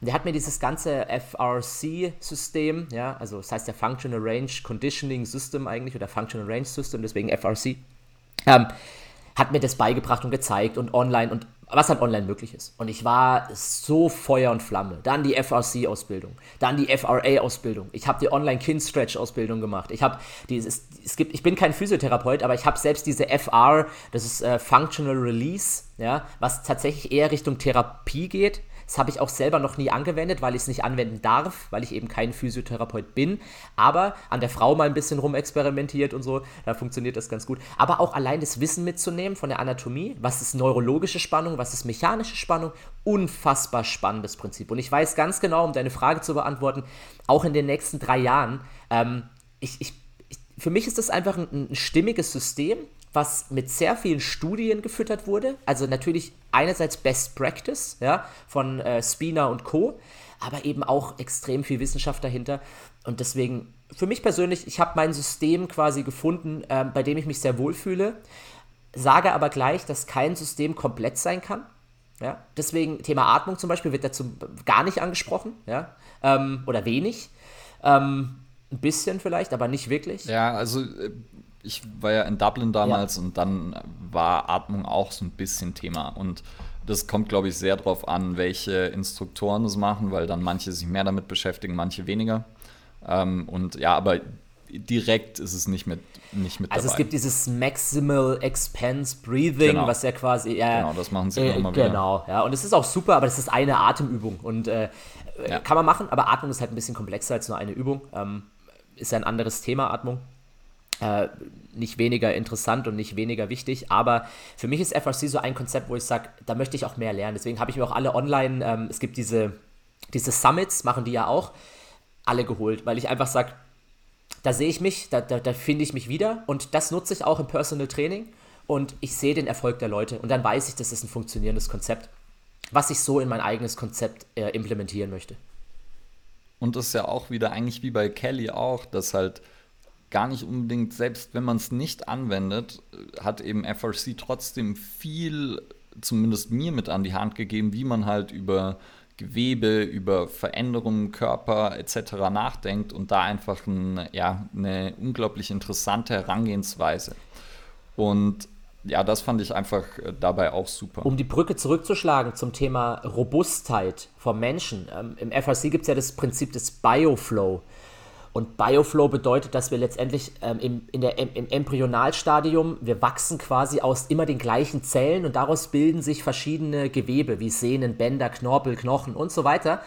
Und der hat mir dieses ganze FRC-System, ja, also das heißt ja Functional Range Conditioning System eigentlich oder Functional Range System, deswegen FRC, ähm, hat mir das beigebracht und gezeigt und online und was halt online möglich ist. Und ich war so Feuer und Flamme. Dann die FRC-Ausbildung, dann die FRA-Ausbildung. Ich habe die Online-Kind-Stretch-Ausbildung gemacht. Ich habe dieses, es gibt, ich bin kein Physiotherapeut, aber ich habe selbst diese FR, das ist äh, Functional Release, ja, was tatsächlich eher Richtung Therapie geht. Das habe ich auch selber noch nie angewendet, weil ich es nicht anwenden darf, weil ich eben kein Physiotherapeut bin. Aber an der Frau mal ein bisschen rumexperimentiert und so, da funktioniert das ganz gut. Aber auch allein das Wissen mitzunehmen von der Anatomie, was ist neurologische Spannung, was ist mechanische Spannung, unfassbar spannendes Prinzip. Und ich weiß ganz genau, um deine Frage zu beantworten, auch in den nächsten drei Jahren, ähm, ich, ich, ich, für mich ist das einfach ein, ein stimmiges System, was mit sehr vielen Studien gefüttert wurde. Also natürlich einerseits Best Practice ja, von äh, Spina und Co., aber eben auch extrem viel Wissenschaft dahinter. Und deswegen, für mich persönlich, ich habe mein System quasi gefunden, äh, bei dem ich mich sehr wohlfühle, sage aber gleich, dass kein System komplett sein kann. Ja? Deswegen, Thema Atmung zum Beispiel wird dazu gar nicht angesprochen ja? Ähm, oder wenig. Ähm, ein bisschen vielleicht, aber nicht wirklich. Ja, also äh, ich war ja in Dublin damals ja. und dann war Atmung auch so ein bisschen Thema. Und das kommt, glaube ich, sehr darauf an, welche Instruktoren das machen, weil dann manche sich mehr damit beschäftigen, manche weniger. Ähm, und ja, aber direkt ist es nicht mit, nicht mit also dabei. es gibt dieses Maximal Expense Breathing, genau. was ja quasi ja, genau das machen sie äh, immer wieder. Genau, ja und es ist auch super, aber das ist eine Atemübung und äh, ja. kann man machen, aber Atmung ist halt ein bisschen komplexer als nur eine Übung. Ähm, ist ja ein anderes Thema Atmung äh, nicht weniger interessant und nicht weniger wichtig. Aber für mich ist FRC so ein Konzept, wo ich sage, da möchte ich auch mehr lernen. Deswegen habe ich mir auch alle online, ähm, es gibt diese, diese Summits, machen die ja auch, alle geholt, weil ich einfach sage, da sehe ich mich, da, da, da finde ich mich wieder und das nutze ich auch im Personal Training und ich sehe den Erfolg der Leute und dann weiß ich, das ist ein funktionierendes Konzept, was ich so in mein eigenes Konzept äh, implementieren möchte. Und das ist ja auch wieder eigentlich wie bei Kelly auch, dass halt gar nicht unbedingt, selbst wenn man es nicht anwendet, hat eben FRC trotzdem viel, zumindest mir mit an die Hand gegeben, wie man halt über Gewebe, über Veränderungen Körper etc. nachdenkt und da einfach ein, ja, eine unglaublich interessante Herangehensweise. Und ja, das fand ich einfach dabei auch super. Um die Brücke zurückzuschlagen zum Thema Robustheit vom Menschen. Ähm, Im FRC gibt es ja das Prinzip des Bioflow. Und Bioflow bedeutet, dass wir letztendlich ähm, im, in der, im Embryonalstadium, wir wachsen quasi aus immer den gleichen Zellen und daraus bilden sich verschiedene Gewebe wie Sehnen, Bänder, Knorpel, Knochen und so weiter.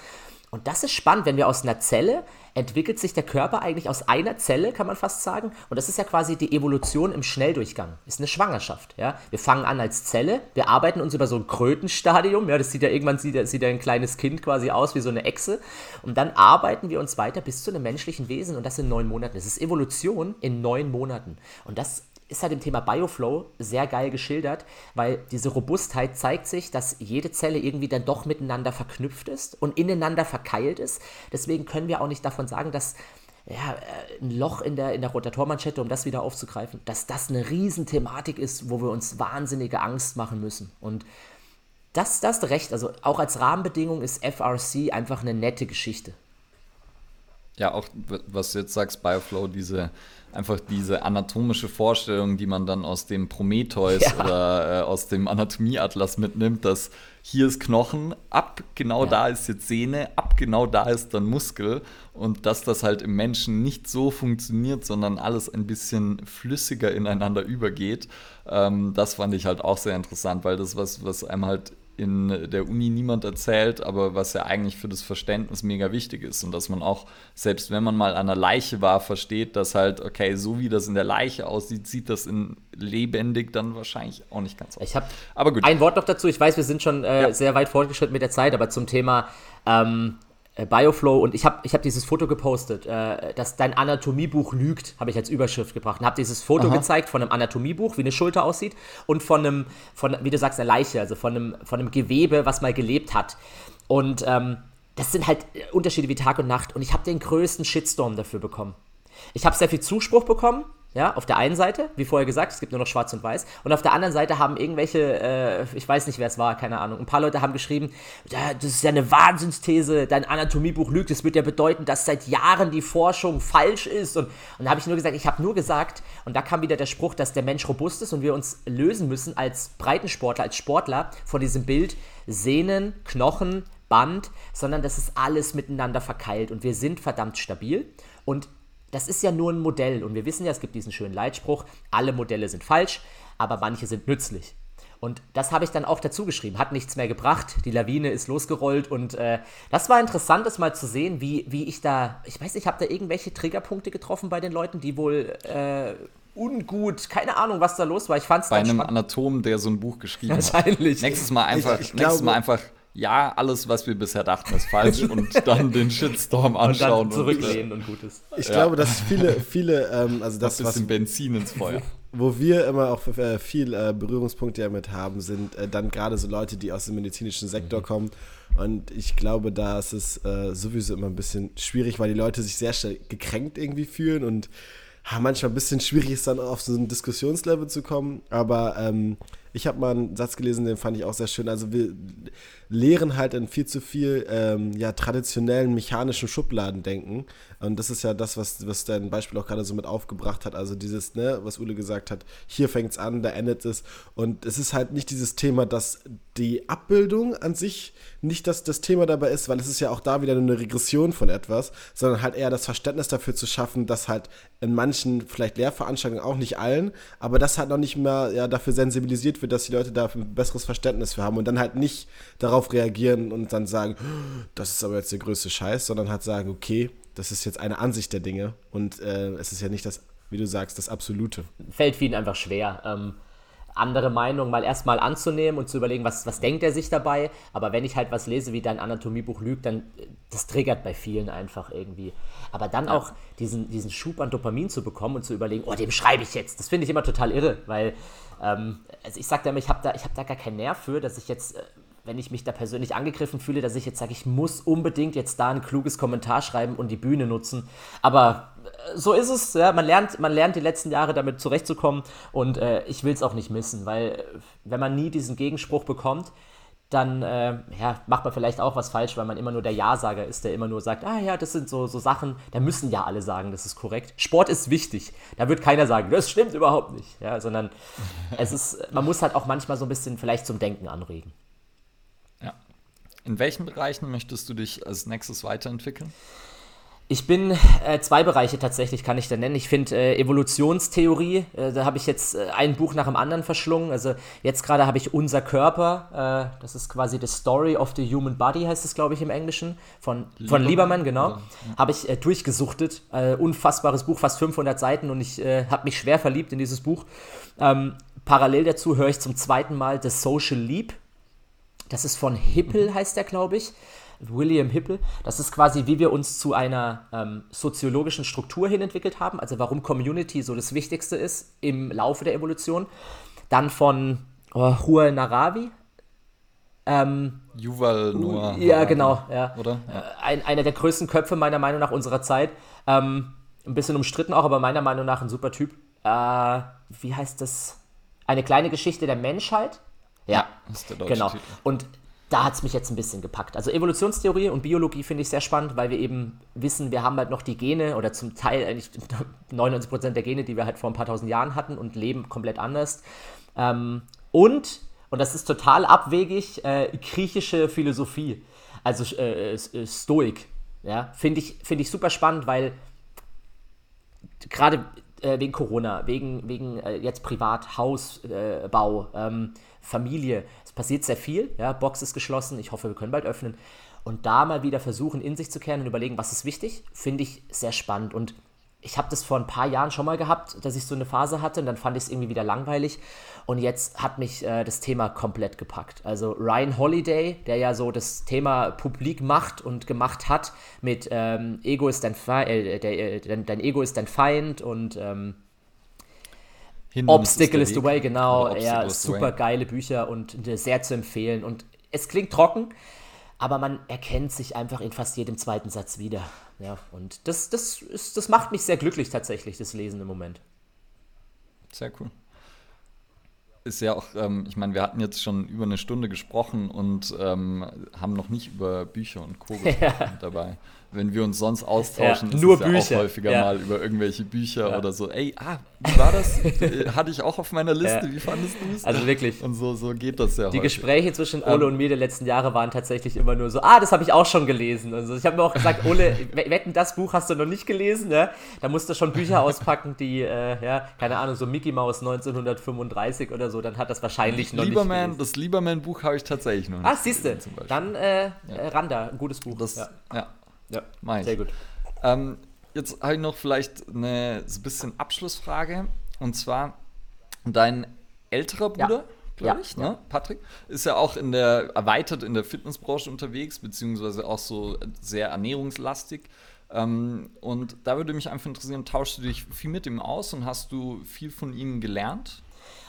Und das ist spannend, wenn wir aus einer Zelle entwickelt sich der Körper eigentlich aus einer Zelle, kann man fast sagen. Und das ist ja quasi die Evolution im Schnelldurchgang. Ist eine Schwangerschaft. Ja? Wir fangen an als Zelle, wir arbeiten uns über so ein Krötenstadium. Ja, das sieht ja irgendwann sieht, sieht ja ein kleines Kind quasi aus wie so eine Echse. Und dann arbeiten wir uns weiter bis zu einem menschlichen Wesen und das in neun Monaten. Das ist Evolution in neun Monaten. Und das ist halt im Thema Bioflow sehr geil geschildert, weil diese Robustheit zeigt sich, dass jede Zelle irgendwie dann doch miteinander verknüpft ist und ineinander verkeilt ist. Deswegen können wir auch nicht davon sagen, dass ja, äh, ein Loch in der, in der Rotatormanschette, um das wieder aufzugreifen, dass das eine Riesenthematik ist, wo wir uns wahnsinnige Angst machen müssen. Und das, das recht. Also auch als Rahmenbedingung ist FRC einfach eine nette Geschichte. Ja, auch was du jetzt sagst, Bioflow, diese einfach diese anatomische Vorstellung, die man dann aus dem Prometheus ja. oder äh, aus dem Anatomieatlas mitnimmt, dass hier ist Knochen, ab genau ja. da ist jetzt Sehne, ab genau da ist dann Muskel und dass das halt im Menschen nicht so funktioniert, sondern alles ein bisschen flüssiger ineinander übergeht, ähm, das fand ich halt auch sehr interessant, weil das was, was einem halt in der Uni niemand erzählt, aber was ja eigentlich für das Verständnis mega wichtig ist und dass man auch, selbst wenn man mal an einer Leiche war, versteht, dass halt, okay, so wie das in der Leiche aussieht, sieht das in lebendig dann wahrscheinlich auch nicht ganz aus. Ich habe aber gut. Ein Wort noch dazu, ich weiß, wir sind schon äh, ja. sehr weit fortgeschritten mit der Zeit, aber zum Thema ähm, äh, Bioflow und ich habe ich hab dieses Foto gepostet, äh, dass dein Anatomiebuch lügt, habe ich als Überschrift gebracht und habe dieses Foto Aha. gezeigt von einem Anatomiebuch, wie eine Schulter aussieht und von einem, von, wie du sagst, einer Leiche, also von einem, von einem Gewebe, was mal gelebt hat. Und ähm, das sind halt Unterschiede wie Tag und Nacht und ich habe den größten Shitstorm dafür bekommen. Ich habe sehr viel Zuspruch bekommen, ja, auf der einen Seite, wie vorher gesagt, es gibt nur noch Schwarz und Weiß. Und auf der anderen Seite haben irgendwelche, äh, ich weiß nicht, wer es war, keine Ahnung, ein paar Leute haben geschrieben, das ist ja eine Wahnsinnsthese, dein Anatomiebuch lügt. Das wird ja bedeuten, dass seit Jahren die Forschung falsch ist. Und, und da habe ich nur gesagt, ich habe nur gesagt, und da kam wieder der Spruch, dass der Mensch robust ist und wir uns lösen müssen als Breitensportler, als Sportler von diesem Bild Sehnen, Knochen, Band, sondern das ist alles miteinander verkeilt und wir sind verdammt stabil. Und das ist ja nur ein Modell und wir wissen ja, es gibt diesen schönen Leitspruch, alle Modelle sind falsch, aber manche sind nützlich. Und das habe ich dann auch dazu geschrieben. Hat nichts mehr gebracht. Die Lawine ist losgerollt. Und äh, das war interessant, das mal zu sehen, wie, wie ich da. Ich weiß nicht, habe da irgendwelche Triggerpunkte getroffen bei den Leuten, die wohl äh, ungut, keine Ahnung, was da los war. Ich fand es Bei einem Anatom, der so ein Buch geschrieben hat. Wahrscheinlich. Nächstes Mal einfach, ich, ich nächstes glaube, Mal einfach ja, alles, was wir bisher dachten, ist falsch (laughs) und dann den Shitstorm anschauen. Und dann zurücklehnen und, und gut ist. Ich ja. glaube, dass viele, viele, ähm, also das, Ein bisschen was, Benzin ins Feuer. (laughs) Wo wir immer auch äh, viel äh, Berührungspunkte damit haben, sind äh, dann gerade so Leute, die aus dem medizinischen Sektor mhm. kommen. Und ich glaube, da ist es äh, sowieso immer ein bisschen schwierig, weil die Leute sich sehr schnell gekränkt irgendwie fühlen und ha, manchmal ein bisschen schwierig ist, dann auf so ein Diskussionslevel zu kommen. Aber ähm, ich habe mal einen Satz gelesen, den fand ich auch sehr schön. Also wir lehren halt in viel zu viel ähm, ja, traditionellen mechanischen Schubladen denken. Und das ist ja das, was, was dein Beispiel auch gerade so mit aufgebracht hat. Also dieses, ne, was Ule gesagt hat, hier fängt es an, da endet es. Und es ist halt nicht dieses Thema, dass die Abbildung an sich nicht das, das Thema dabei ist, weil es ist ja auch da wieder eine Regression von etwas, sondern halt eher das Verständnis dafür zu schaffen, dass halt in manchen, vielleicht Lehrveranstaltungen, auch nicht allen, aber das halt noch nicht mehr ja, dafür sensibilisiert wird, dass die Leute da ein besseres Verständnis für haben und dann halt nicht darauf reagieren und dann sagen, das ist aber jetzt der größte Scheiß, sondern halt sagen, okay, das ist jetzt eine Ansicht der Dinge und äh, es ist ja nicht das, wie du sagst, das Absolute. Fällt vielen einfach schwer. Ähm, andere Meinung mal erstmal anzunehmen und zu überlegen, was, was denkt er sich dabei. Aber wenn ich halt was lese, wie dein Anatomiebuch lügt, dann das triggert bei vielen einfach irgendwie. Aber dann auch diesen, diesen Schub an Dopamin zu bekommen und zu überlegen, oh, dem schreibe ich jetzt, das finde ich immer total irre, weil ähm, also ich sage immer, ich habe da, hab da gar keinen Nerv für, dass ich jetzt, äh, wenn ich mich da persönlich angegriffen fühle, dass ich jetzt sage, ich muss unbedingt jetzt da ein kluges Kommentar schreiben und die Bühne nutzen. Aber so ist es. Ja. Man, lernt, man lernt die letzten Jahre damit zurechtzukommen und äh, ich will es auch nicht missen, weil äh, wenn man nie diesen Gegenspruch bekommt, dann äh, ja, macht man vielleicht auch was falsch, weil man immer nur der Ja-Sager ist, der immer nur sagt, ah ja, das sind so, so Sachen, da müssen ja alle sagen, das ist korrekt. Sport ist wichtig. Da wird keiner sagen, das stimmt überhaupt nicht. Ja, sondern es ist, man muss halt auch manchmal so ein bisschen vielleicht zum Denken anregen. In welchen Bereichen möchtest du dich als nächstes weiterentwickeln? Ich bin äh, zwei Bereiche tatsächlich, kann ich da nennen. Ich finde äh, Evolutionstheorie, äh, da habe ich jetzt äh, ein Buch nach dem anderen verschlungen. Also jetzt gerade habe ich Unser Körper, äh, das ist quasi The Story of the Human Body, heißt es, glaube ich, im Englischen, von Liebermann, von Liebermann genau. Ja. Habe ich äh, durchgesuchtet. unfassbares Buch, fast 500 Seiten und ich habe mich schwer verliebt in dieses Buch. Ähm, parallel dazu höre ich zum zweiten Mal The Social Leap. Das ist von Hippel, mhm. heißt der, glaube ich. William Hippel. Das ist quasi, wie wir uns zu einer ähm, soziologischen Struktur hin entwickelt haben, also warum Community so das Wichtigste ist im Laufe der Evolution. Dann von oh, Huel Naravi. Ähm, Yuval Noah. Ja, genau. Ja. Oder? Ja. Äh, ein, einer der größten Köpfe meiner Meinung nach unserer Zeit. Ähm, ein bisschen umstritten auch, aber meiner Meinung nach ein super Typ. Äh, wie heißt das? Eine kleine Geschichte der Menschheit. Ja, ist der deutsche genau. Titel. Und da hat es mich jetzt ein bisschen gepackt. Also Evolutionstheorie und Biologie finde ich sehr spannend, weil wir eben wissen, wir haben halt noch die Gene oder zum Teil eigentlich (laughs) 99% der Gene, die wir halt vor ein paar tausend Jahren hatten und leben komplett anders. Ähm, und, und das ist total abwegig, äh, griechische Philosophie, also äh, äh, Stoik. Ja, finde ich, find ich super spannend, weil gerade äh, wegen Corona, wegen, wegen äh, jetzt Privat, Hausbau, ähm, Familie, passiert sehr viel. Ja, Box ist geschlossen. Ich hoffe, wir können bald öffnen. Und da mal wieder versuchen, in sich zu kehren und überlegen, was ist wichtig, finde ich sehr spannend. Und ich habe das vor ein paar Jahren schon mal gehabt, dass ich so eine Phase hatte und dann fand ich es irgendwie wieder langweilig. Und jetzt hat mich äh, das Thema komplett gepackt. Also Ryan Holiday, der ja so das Thema publik macht und gemacht hat mit ähm, Ego ist dein, Fe äh, der, äh, dein, Ego ist dein Feind und ähm, Obstacle is the way, genau. Ja, super geile Bücher und äh, sehr zu empfehlen. Und es klingt trocken, aber man erkennt sich einfach in fast jedem zweiten Satz wieder. Ja, und das, das, ist, das macht mich sehr glücklich tatsächlich, das Lesen im Moment. Sehr cool. Ist ja auch, ähm, ich meine, wir hatten jetzt schon über eine Stunde gesprochen und ähm, haben noch nicht über Bücher und Co. (laughs) Ja. dabei wenn wir uns sonst austauschen, ja, nur ist Bücher. ja auch häufiger ja. mal über irgendwelche Bücher ja. oder so. Ey, ah, wie war das? (laughs) Äh, hatte ich auch auf meiner Liste. Wie fandest du es? Also wirklich. Und so, so geht das ja Die häufig. Gespräche zwischen Ole ähm, und mir der letzten Jahre waren tatsächlich immer nur so, ah, das habe ich auch schon gelesen. Also ich habe mir auch gesagt, Ole, wetten, das Buch hast du noch nicht gelesen, ne? Da musst du schon Bücher auspacken, die, äh, ja, keine Ahnung, so Mickey Mouse 1935 oder so, dann hat das wahrscheinlich noch Lieberman, nicht gelesen. Das Lieberman-Buch habe ich tatsächlich noch nicht Ah, siehst du. Dann äh, Randa, ein gutes Buch. Das, ja. Ja, ich. sehr gut. Ähm, jetzt habe ich noch vielleicht eine so ein bisschen Abschlussfrage. Und zwar, dein älterer Bruder, ja. glaube ich, ja. Ne? Patrick, ist ja auch in der, erweitert in der Fitnessbranche unterwegs, beziehungsweise auch so sehr ernährungslastig. Ähm, und da würde mich einfach interessieren, tauschst du dich viel mit ihm aus und hast du viel von ihm gelernt?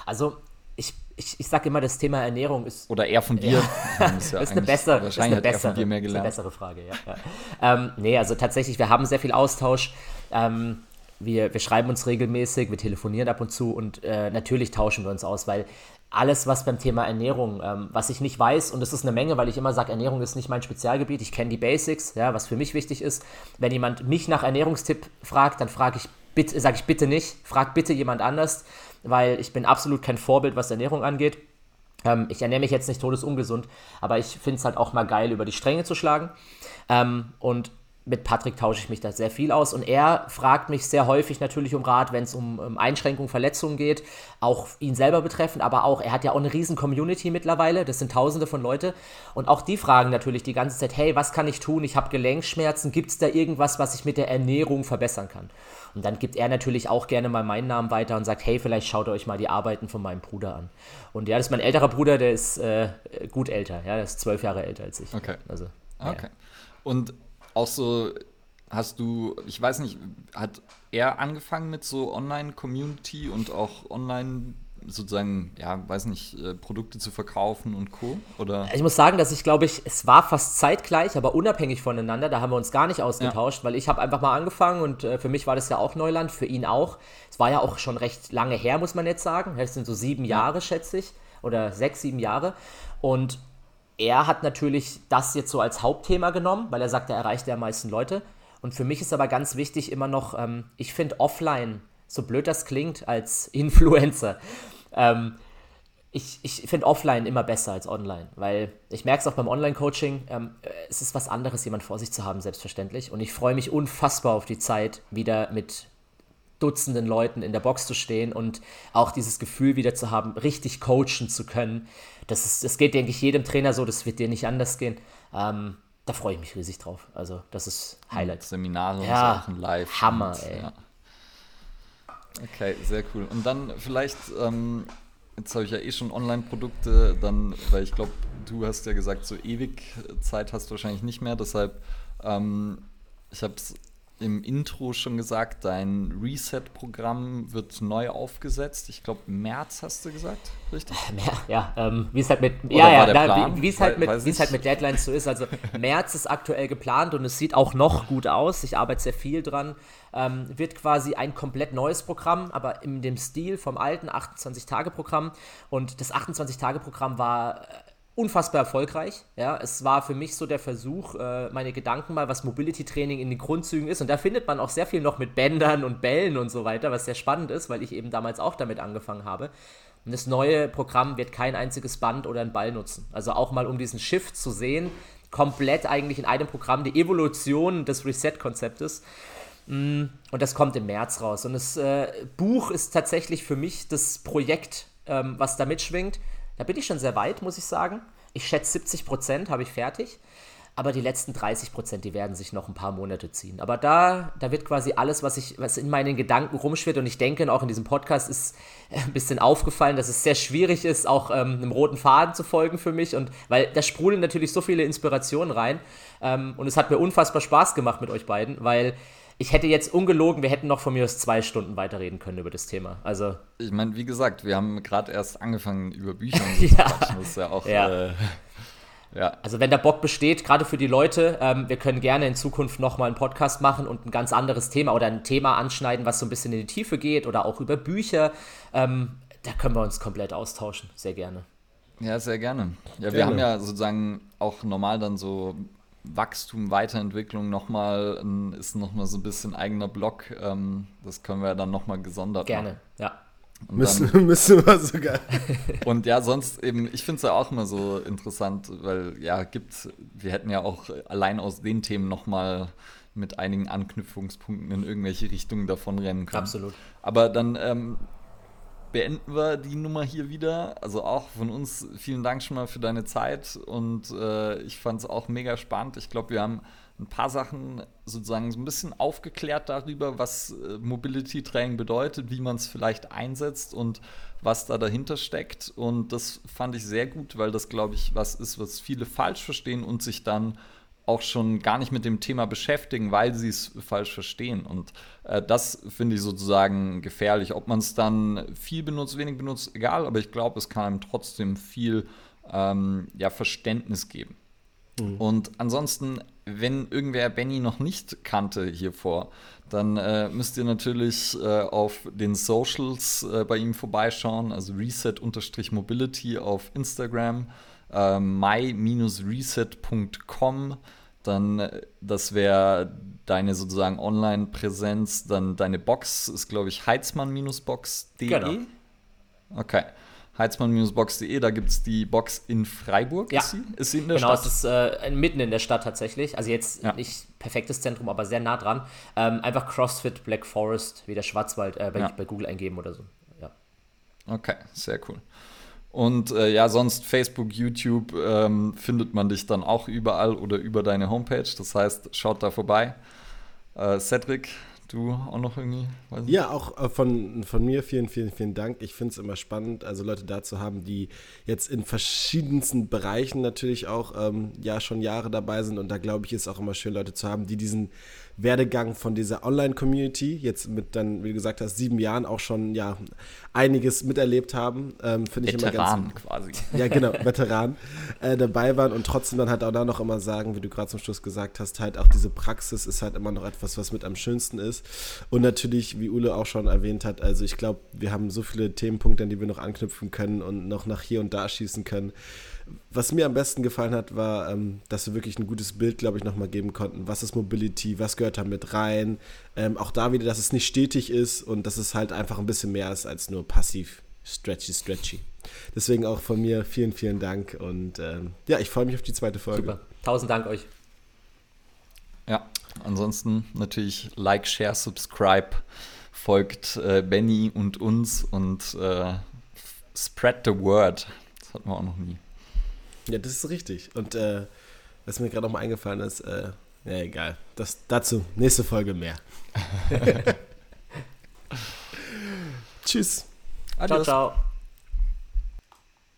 Also ich ich, ich sage immer, das Thema Ernährung ist. Oder eher von dir. Ja. (laughs) ist, ja ist eine bessere, wahrscheinlich ist eine bessere, von dir mehr gelernt. Ist eine bessere Frage, ja. ja. Ähm, nee, also tatsächlich, wir haben sehr viel Austausch. Ähm, wir, wir schreiben uns regelmäßig, wir telefonieren ab und zu und äh, natürlich tauschen wir uns aus, weil alles, was beim Thema Ernährung, ähm, was ich nicht weiß, und das ist eine Menge, weil ich immer sage, Ernährung ist nicht mein Spezialgebiet, ich kenne die Basics, ja, was für mich wichtig ist. Wenn jemand mich nach Ernährungstipp fragt, dann frage ich bitte, sage ich bitte nicht, frag bitte jemand anders weil ich bin absolut kein Vorbild, was Ernährung angeht. Ähm, ich ernähre mich jetzt nicht todesungesund, aber ich finde es halt auch mal geil, über die Stränge zu schlagen. Ähm, und mit Patrick tausche ich mich da sehr viel aus und er fragt mich sehr häufig natürlich um Rat, wenn es um, um Einschränkungen, Verletzungen geht, auch ihn selber betreffend, aber auch, er hat ja auch eine riesen Community mittlerweile, das sind tausende von Leute und auch die fragen natürlich die ganze Zeit, hey, was kann ich tun, ich habe Gelenkschmerzen, gibt es da irgendwas, was ich mit der Ernährung verbessern kann? Und dann gibt er natürlich auch gerne mal meinen Namen weiter und sagt, hey, vielleicht schaut euch mal die Arbeiten von meinem Bruder an. Und ja, das ist mein älterer Bruder, der ist äh, gut älter, ja, der ist zwölf Jahre älter als ich. Okay. Also, okay. Ja. Und auch so, hast du, ich weiß nicht, hat er angefangen mit so Online-Community und auch Online- sozusagen, ja, weiß nicht, äh, Produkte zu verkaufen und Co. Oder? Ich muss sagen, dass ich glaube ich, es war fast zeitgleich, aber unabhängig voneinander. Da haben wir uns gar nicht ausgetauscht, ja. weil ich habe einfach mal angefangen und äh, für mich war das ja auch Neuland, für ihn auch. Es war ja auch schon recht lange her, muss man jetzt sagen. Es sind so sieben ja. Jahre, schätze ich, oder sechs, sieben Jahre. Und er hat natürlich das jetzt so als Hauptthema genommen, weil er sagt, er erreicht ja am meisten Leute. Und für mich ist aber ganz wichtig immer noch, ähm, ich finde offline, so blöd das klingt, als (laughs) Influencer, ähm, ich, ich finde offline immer besser als online, weil ich merke es auch beim Online-Coaching, ähm, es ist was anderes, jemand vor sich zu haben, selbstverständlich. Und ich freue mich unfassbar auf die Zeit, wieder mit Dutzenden Leuten in der Box zu stehen und auch dieses Gefühl wieder zu haben, richtig coachen zu können. Das, ist, das geht, denke ich, jedem Trainer so, das wird dir nicht anders gehen. Ähm, da freue ich mich riesig drauf. Also, das ist Highlight. Seminare ja, und so live. Hammer, ey. Ja. Okay, sehr cool. Und dann vielleicht ähm, Jetzt habe ich ja eh schon Online-Produkte, dann, weil ich glaube, du hast ja gesagt, so ewig Zeit hast du wahrscheinlich nicht mehr. Deshalb, ähm, ich habe es im Intro schon gesagt, dein Reset-Programm wird neu aufgesetzt. Ich glaube, März hast du gesagt, richtig? Ja, ähm, wie es halt mit, ja, ja, na, wie es halt, mit, halt mit Deadlines so ist. Also (laughs) März ist aktuell geplant und es sieht auch noch gut aus. Ich arbeite sehr viel dran. Ähm, wird quasi ein komplett neues Programm, aber in dem Stil vom alten 28-Tage-Programm. Und das 28-Tage-Programm war äh, unfassbar erfolgreich. Ja, es war für mich so der Versuch, äh, meine Gedanken mal, was Mobility Training in den Grundzügen ist. Und da findet man auch sehr viel noch mit Bändern und Bällen und so weiter, was sehr spannend ist, weil ich eben damals auch damit angefangen habe. Und das neue Programm wird kein einziges Band oder einen Ball nutzen. Also auch mal um diesen Shift zu sehen, komplett eigentlich in einem Programm die Evolution des Reset-Konzeptes. Mm, und das kommt im März raus. Und das äh, Buch ist tatsächlich für mich das Projekt, ähm, was da mitschwingt. Da bin ich schon sehr weit, muss ich sagen. Ich schätze 70 Prozent habe ich fertig. aber die letzten 30 Prozent, die werden sich noch ein paar Monate ziehen. Aber da, da wird quasi alles, was, ich, was in meinen Gedanken rumschwirrt und ich denke, auch in diesem Podcast ist ein bisschen aufgefallen, dass es sehr schwierig ist, auch ähm, einem roten Faden zu folgen für mich und weil da sprudeln natürlich so viele Inspirationen rein ähm, und es hat mir unfassbar Spaß gemacht mit euch beiden, weil ich hätte jetzt ungelogen, wir hätten noch von mir aus zwei Stunden weiterreden können über das Thema. Also ich meine, wie gesagt, wir haben gerade erst angefangen über Bücher (laughs) ja. zu quatschen. Das ist ja auch ja. Äh, (laughs) ja. Also wenn der Bock besteht, gerade für die Leute, ähm, wir können gerne in Zukunft nochmal einen Podcast machen und ein ganz anderes Thema oder ein Thema anschneiden, was so ein bisschen in die Tiefe geht oder auch über Bücher. Ähm, da können wir uns komplett austauschen. Sehr gerne. Ja, sehr gerne. Ja, wir haben ja sozusagen auch normal dann so Wachstum, Weiterentwicklung nochmal, ist nochmal so ein bisschen eigener Block. Ähm, das können wir dann nochmal gesondert Gerne, machen. ja. Und müssen, dann, (laughs) müssen wir sogar. (laughs) Und ja, sonst eben, ich finde es ja auch immer so interessant, weil ja, gibt, wir hätten ja auch allein aus den Themen nochmal mit einigen Anknüpfungspunkten in irgendwelche Richtungen davon rennen können. Absolut. Aber dann ähm, beenden wir die Nummer hier wieder. Also auch von uns vielen Dank schon mal für deine Zeit und äh, ich fand es auch mega spannend. Ich glaube, wir haben ein paar Sachen sozusagen so ein bisschen aufgeklärt darüber, was äh, Mobility Training bedeutet, wie man es vielleicht einsetzt und was da dahinter steckt. Und das fand ich sehr gut, weil das, glaube ich, was ist, was viele falsch verstehen und sich dann auch schon gar nicht mit dem Thema beschäftigen, weil sie es falsch verstehen. Und äh, das finde ich sozusagen gefährlich. Ob man es dann viel benutzt, wenig benutzt, egal, aber ich glaube, es kann einem trotzdem viel ähm, ja, Verständnis geben. Mhm. Und ansonsten, wenn irgendwer Benny noch nicht kannte hier vor, dann äh, müsst ihr natürlich äh, auf den Socials äh, bei ihm vorbeischauen, also reset-mobility auf Instagram, äh, my-reset.com, dann äh, das wäre deine sozusagen Online-Präsenz, dann deine Box ist, glaube ich, heizmann-box.de. Genau. Okay heizmann-box.de, da gibt es die Box in Freiburg. Ja. Ist sie, ist sie in der genau, Stadt? Genau, es ist äh, mitten in der Stadt tatsächlich. Also jetzt ja. nicht perfektes Zentrum, aber sehr nah dran. Ähm, einfach CrossFit Black Forest, wie der Schwarzwald, äh, bei, ja. bei, Google eingeben oder so. Ja. Okay, sehr cool. Und äh, ja, sonst Facebook, YouTube ähm, findet man dich dann auch überall oder über deine Homepage. Das heißt, schaut da vorbei. Äh, Cedric, Du auch noch irgendwie? ja, auch äh, von, von mir vielen, vielen, vielen Dank. Ich finde es immer spannend, also Leute da zu haben, die jetzt in verschiedensten Bereichen natürlich auch ähm, ja schon Jahre dabei sind. Und da glaube ich, ist auch immer schön, Leute zu haben, die diesen Werdegang von dieser Online-Community, jetzt mit dann, wie du gesagt hast, sieben Jahren auch schon ja einiges miterlebt haben. Ähm, Finde ich immer ganz. quasi. Ja, genau, (laughs) Veteran äh, dabei waren und trotzdem dann halt auch da noch immer sagen, wie du gerade zum Schluss gesagt hast, halt auch diese Praxis ist halt immer noch etwas, was mit am schönsten ist. Und natürlich, wie Ule auch schon erwähnt hat, also ich glaube, wir haben so viele Themenpunkte, an die wir noch anknüpfen können und noch nach hier und da schießen können. Was mir am besten gefallen hat, war, ähm, dass wir wirklich ein gutes Bild, glaube ich, nochmal geben konnten. Was ist Mobility? Was gehört da mit rein? Ähm, auch da wieder, dass es nicht stetig ist und dass es halt einfach ein bisschen mehr ist als nur passiv stretchy, stretchy. Deswegen auch von mir vielen, vielen Dank und ähm, ja, ich freue mich auf die zweite Folge. Super. Tausend Dank euch. Ja, ansonsten natürlich Like, Share, Subscribe, folgt äh, Benny und uns und äh, spread the word. Das hatten wir auch noch nie. Ja, das ist richtig. Und äh, was mir gerade noch mal eingefallen ist, äh, ja, egal. Das, dazu nächste Folge mehr. (laughs) Tschüss. Adios. Ciao, ciao.